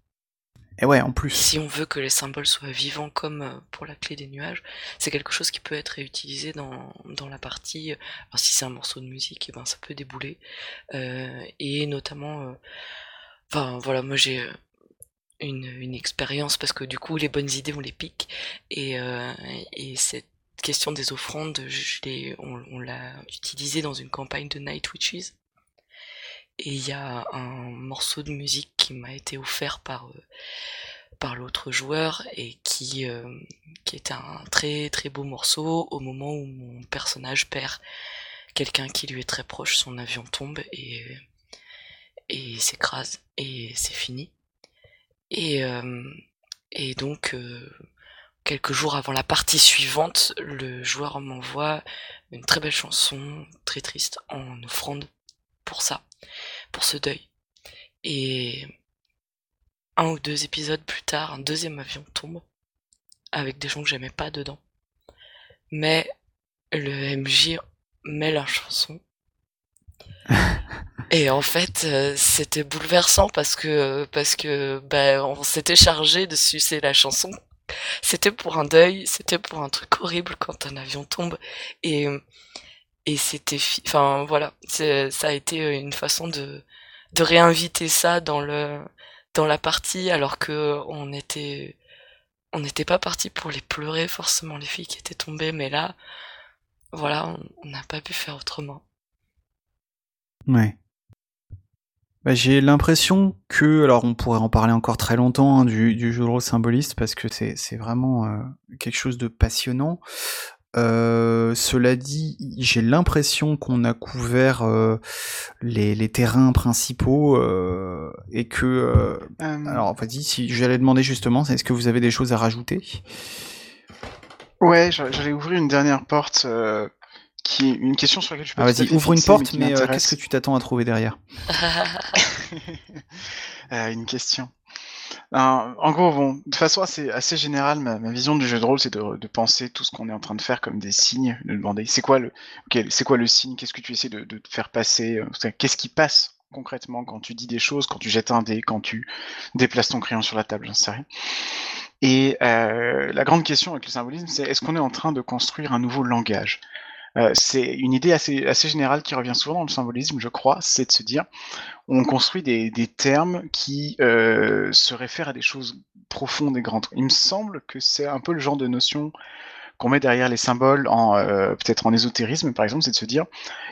Et ouais, en plus. Si on veut que les symboles soient vivants comme euh, pour la clé des nuages, c'est quelque chose qui peut être réutilisé dans, la partie. Alors si c'est un morceau de musique, et eh ben ça peut débouler. Euh, et notamment, euh, voilà, moi j'ai une, expérience parce que du coup les bonnes idées on les pique et, euh, et cette question des offrandes on, on l'a utilisé dans une campagne de Night Witches et il y a un morceau de musique qui m'a été offert par euh, par l'autre joueur et qui euh, qui est un très très beau morceau au moment où mon personnage perd quelqu'un qui lui est très proche son avion tombe et et s'écrase et c'est fini. Et, euh, et donc, quelques jours avant la partie suivante, le joueur m'envoie une très belle chanson, très triste, en offrande pour ça, pour ce deuil. Et un ou deux épisodes plus tard, un deuxième avion tombe, avec des gens que j'aimais pas dedans. Mais le MJ met la chanson et en fait, euh, c'était bouleversant parce que parce que ben on s'était chargé de sucer la chanson. C'était pour un deuil, c'était pour un truc horrible quand un avion tombe et et c'était enfin voilà, ça a été une façon de de réinviter ça dans le dans la partie alors que on était on n'était pas parti pour les pleurer forcément les filles qui étaient tombées mais là voilà, on n'a pas pu faire autrement. Ouais. Bah, j'ai l'impression que, alors on pourrait en parler encore très longtemps hein, du, jeu de rôle symboliste parce que c'est vraiment euh, quelque chose de passionnant. Euh, cela dit, j'ai l'impression qu'on a couvert euh, les, les, terrains principaux euh, et que. Euh, alors, vas-y, si j'allais demander justement, est-ce que vous avez des choses à rajouter? Ouais, j'allais ouvrir une dernière porte qui est une question sur laquelle je peux. Ah, vas-y, ouvre une porte, mais, euh, qu'est-ce que tu t'attends à trouver derrière? Euh, Une question. En gros, bon, de façon assez, assez générale, ma, vision du jeu de rôle, c'est de, penser tout ce qu'on est en train de faire comme des signes, de demander c'est quoi le, c'est quoi le signe, qu'est-ce que tu essaies de, de faire passer, euh, qu'est-ce qui passe concrètement quand tu dis des choses, quand tu jettes un dé, quand tu déplaces ton crayon sur la table, j'en sais rien. Et euh, la grande question avec le symbolisme, c'est est-ce qu'on est en train de construire un nouveau langage? Euh, c'est une idée assez, générale qui revient souvent dans le symbolisme, je crois, c'est de se dire, on construit des, des termes qui euh, se réfèrent à des choses profondes et grandes. Il me semble que c'est un peu le genre de notion qu'on met derrière les symboles, euh, peut-être en ésotérisme par exemple, c'est de se dire,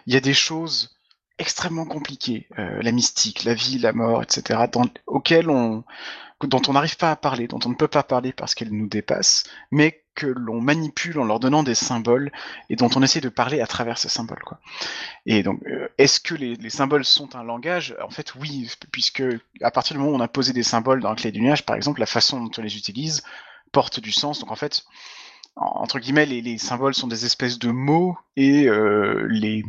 il y a des choses extrêmement compliquées, la mystique, la vie, la mort, etc., dans, on dont on n'arrive pas à parler, dont on ne peut pas parler parce qu'elles nous dépassent, mais que l'on manipule en leur donnant des symboles et dont on essaie de parler à travers ces symboles. Quoi. Et donc, euh, est-ce que les, les, symboles sont un langage? En fait, oui, puisque à partir du moment où on a posé des symboles dans la clé du nuage, par exemple, la façon dont on les utilise porte du sens. Donc en fait, entre guillemets, les, les symboles sont des espèces de mots et euh, les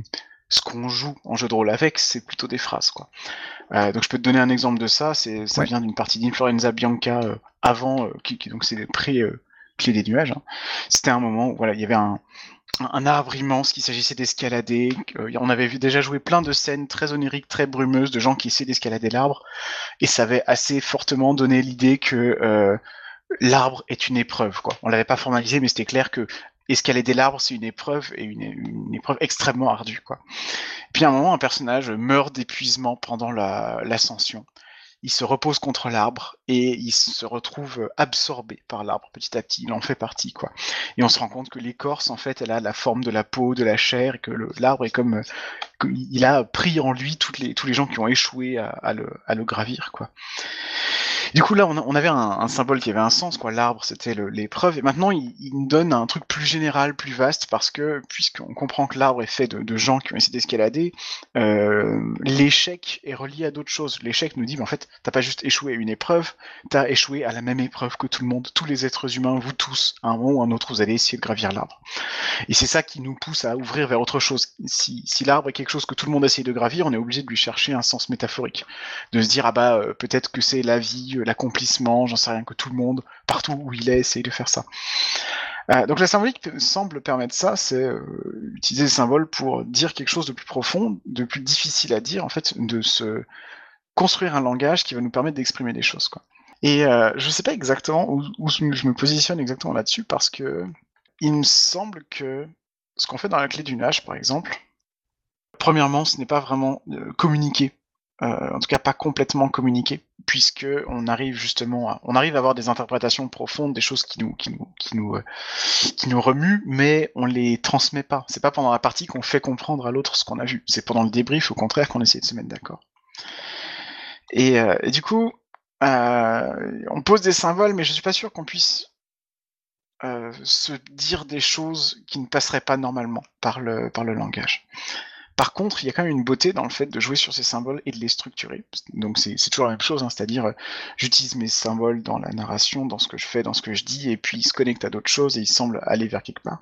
ce qu'on joue en jeu de rôle avec, c'est plutôt des phrases. Quoi. Euh, donc je peux te donner un exemple de ça. C'est ça vient d'une partie d'Influenza Bianca euh, avant, qui, qui, donc c'est pré des nuages. Hein. C'était un moment où voilà, il y avait un, un arbre immense qu'il s'agissait d'escalader. on avait déjà joué plein de scènes très oniriques, très brumeuses de gens qui essaient d'escalader l'arbre, et ça avait assez fortement donné l'idée que l'arbre est une épreuve. Quoi. On l'avait pas formalisé, mais c'était clair que escalader l'arbre, c'est une épreuve et une, une, épreuve extrêmement ardue. Quoi. Puis à un moment, un personnage meurt d'épuisement pendant l'ascension. Il se repose contre l'arbre et il se retrouve absorbé par l'arbre petit à petit. Il en fait partie, quoi. Et on se rend compte que l'écorce, en fait, elle a la forme de la peau, de la chair, et que l'arbre est comme, il a pris en lui les, tous les gens qui ont échoué à, le, à le gravir, quoi. Du coup, là, on, avait un, symbole qui avait un sens, quoi. L'arbre, c'était l'épreuve. Et maintenant, il, nous donne un truc plus général, plus vaste, parce que, puisqu'on comprend que l'arbre est fait de, gens qui ont essayé d'escalader, euh, l'échec est relié à d'autres choses. L'échec nous dit, en fait, t'as pas juste échoué à une épreuve, t'as échoué à la même épreuve que tout le monde. Tous les êtres humains, vous tous, à un moment ou un autre, vous allez essayer de gravir l'arbre. Et c'est ça qui nous pousse à ouvrir vers autre chose. Si, si l'arbre est quelque chose que tout le monde essaye de gravir, on est obligé de lui chercher un sens métaphorique. De se dire, ah bah, euh, peut-être que c'est la vie, l'accomplissement, j'en sais rien, que tout le monde, partout où il est, essaye de faire ça. Euh, donc la symbolique semble permettre ça, c'est euh, utiliser les symboles pour dire quelque chose de plus profond, de plus difficile à dire, en fait, de se construire un langage qui va nous permettre d'exprimer des choses. Et euh, je ne sais pas exactement où, je me positionne exactement là-dessus, parce que il me semble que ce qu'on fait dans la clé du nage, par exemple, premièrement, ce n'est pas vraiment communiquer, euh, en tout cas pas complètement communiquer. Puisque on arrive justement à, on arrive à avoir des interprétations profondes, des choses qui nous, qui nous, qui nous, euh, qui nous remuent, mais on les transmet pas. C'est pas pendant la partie qu'on fait comprendre à l'autre ce qu'on a vu. C'est pendant le débrief, au contraire, qu'on essaie de se mettre d'accord. Et, euh, du coup, euh, on pose des symboles, mais je suis pas sûr qu'on puisse se dire des choses qui ne passeraient pas normalement par le, par le langage. Par contre, il y a quand même une beauté dans le fait de jouer sur ces symboles et de les structurer. Donc c'est toujours la même chose, hein, c'est-à-dire euh, j'utilise mes symboles dans la narration, dans ce que je fais, dans ce que je dis, et puis ils se connectent à d'autres choses et ils semblent aller vers quelque part.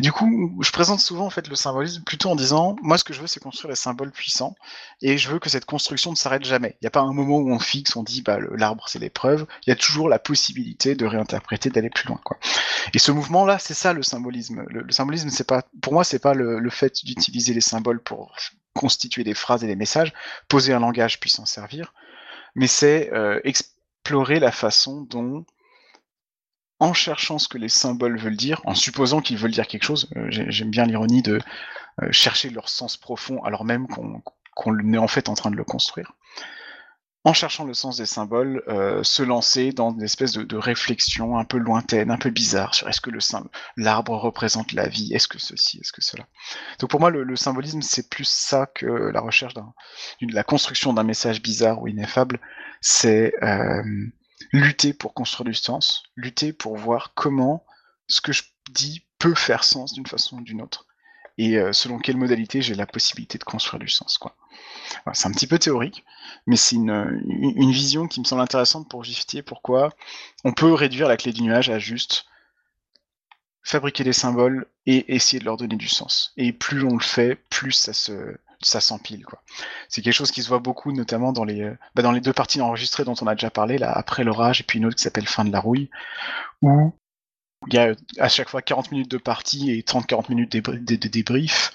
du coup, je présente souvent en fait le symbolisme plutôt en disant, moi ce que je veux c'est construire des symboles puissants, et je veux que cette construction ne s'arrête jamais. Il n'y a pas un moment où on fixe, on dit bah l'arbre c'est l'épreuve, il y a toujours la possibilité de réinterpréter, d'aller plus loin. Et ce mouvement-là, c'est ça le symbolisme. Le, symbolisme, c'est pas, pour moi, c'est pas le, le fait d'utiliser les symboles pour constituer des phrases et des messages, poser un langage puis s'en servir, mais c'est euh, explorer la façon dont, en cherchant ce que les symboles veulent dire, en supposant qu'ils veulent dire quelque chose, euh, j'aime bien l'ironie de euh, chercher leur sens profond alors même qu'on est en fait en train de le construire, en cherchant le sens des symboles, euh, se lancer dans une espèce de, réflexion un peu lointaine, un peu bizarre sur est-ce que le l'arbre représente la vie, est-ce que ceci, est-ce que cela. Donc pour moi, le, symbolisme, c'est plus ça que la recherche d'un, la construction d'un message bizarre ou ineffable. C'est euh, lutter pour construire du sens, lutter pour voir comment ce que je dis peut faire sens d'une façon ou d'une autre, et euh, selon quelle modalité j'ai la possibilité de construire du sens, quoi c'est un petit peu théorique, mais c'est une, vision qui me semble intéressante pour justifier pourquoi on peut réduire la clé du nuage à juste fabriquer des symboles et essayer de leur donner du sens. Et plus on le fait, plus ça se ça s'empile quoi. C'est quelque chose qui se voit beaucoup notamment dans les bah, dans les deux parties enregistrées dont on a déjà parlé là après l'orage et puis une autre qui s'appelle fin de la rouille où il y a à chaque fois 40 minutes de partie et 30-40 minutes de débrief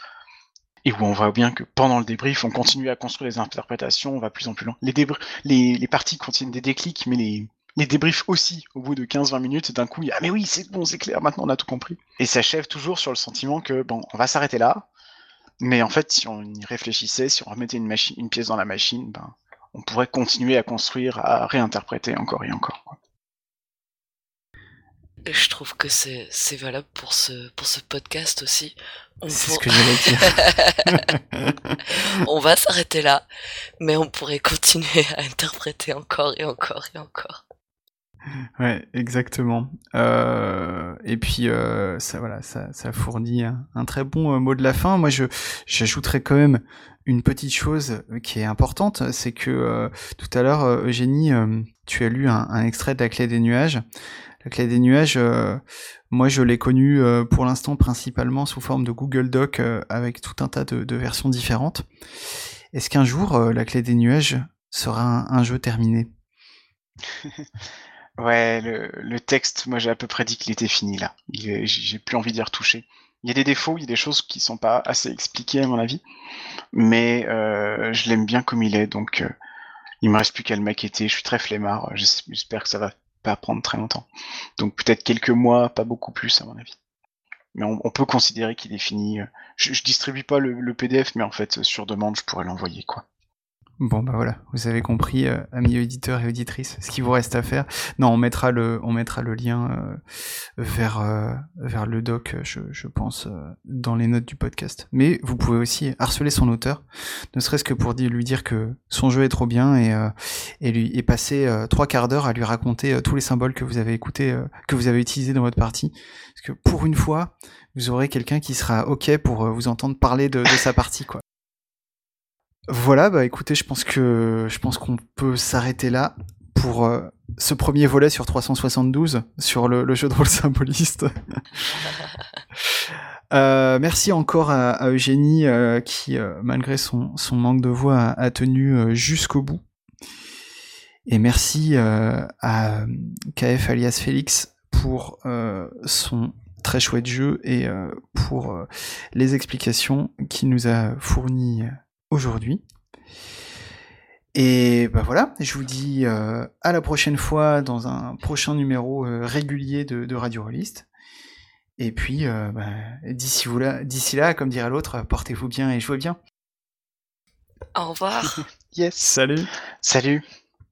et où on voit bien que pendant le débrief, on continue à construire les interprétations, on va plus en plus loin. Les, parties contiennent des déclics, mais les, débriefs aussi, au bout de 15-20 minutes, d'un coup, il y a, ah mais oui, c'est bon, c'est clair, maintenant on a tout compris. Et ça achève toujours sur le sentiment que, bon, on va s'arrêter là, mais en fait, si on y réfléchissait, si on remettait une, une pièce dans la machine, ben, on pourrait continuer à construire, à réinterpréter encore et encore. Je trouve que c'est valable pour ce, pour ce podcast aussi. C'est ce que j'allais dire. on va s'arrêter là, mais on pourrait continuer à interpréter encore et encore et encore. Ouais, exactement. Euh, et puis euh, ça, voilà, ça, ça fournit un, très bon euh, mot de la fin. Moi, je j'ajouterais quand même une petite chose qui est importante, c'est que tout à l'heure, Eugénie, tu as lu un, un, extrait de la clé des nuages. La clé des nuages, euh, moi je l'ai connue euh, pour l'instant principalement sous forme de Google Doc euh, avec tout un tas de, versions différentes. Est-ce qu'un jour la clé des nuages sera un, jeu terminé? Ouais, le, texte, moi j'ai à peu près dit qu'il était fini là. J'ai plus envie d'y retoucher. Il y a des défauts, il y a des choses qui sont pas assez expliquées à mon avis, mais je l'aime bien comme il est, donc il me reste plus qu'à le maqueter. Je suis très flemmard. J'espère que ça va pas prendre très longtemps. Donc peut-être quelques mois, pas beaucoup plus à mon avis. Mais on, peut considérer qu'il est fini. Je, je distribue pas le, PDF, mais en fait sur demande, je pourrais l'envoyer quoi. Bon bah voilà, vous avez compris, euh, amis auditeurs et auditrices, ce qu'il vous reste à faire. Non, on mettra le, on mettra le lien euh, vers euh, vers le doc, je, je pense, dans les notes du podcast. Mais vous pouvez aussi harceler son auteur, ne serait-ce que pour lui dire que son jeu est trop bien et et lui et passer trois quarts d'heure à lui raconter tous les symboles que vous avez écoutés, que vous avez utilisés dans votre partie. Parce que pour une fois, vous aurez quelqu'un qui sera ok pour vous entendre parler de, de sa partie, quoi. Voilà, bah écoutez, je pense que je pense qu'on peut s'arrêter là pour euh, ce premier volet sur 372 sur le, jeu de rôle symboliste. Euh, merci encore à, Eugénie euh, qui, malgré son, son, manque de voix, a, tenu jusqu'au bout. Et merci à KF alias Félix pour son très chouette jeu et pour les explications qu'il nous a fournies aujourd'hui. Et bah voilà, je vous dis euh, à la prochaine fois dans un prochain numéro euh, régulier de, Radio Rollist. Et puis euh, bah, d'ici là, d'ici là, comme dirait l'autre, portez-vous bien et jouez bien. Au revoir. yes. Salut. Salut.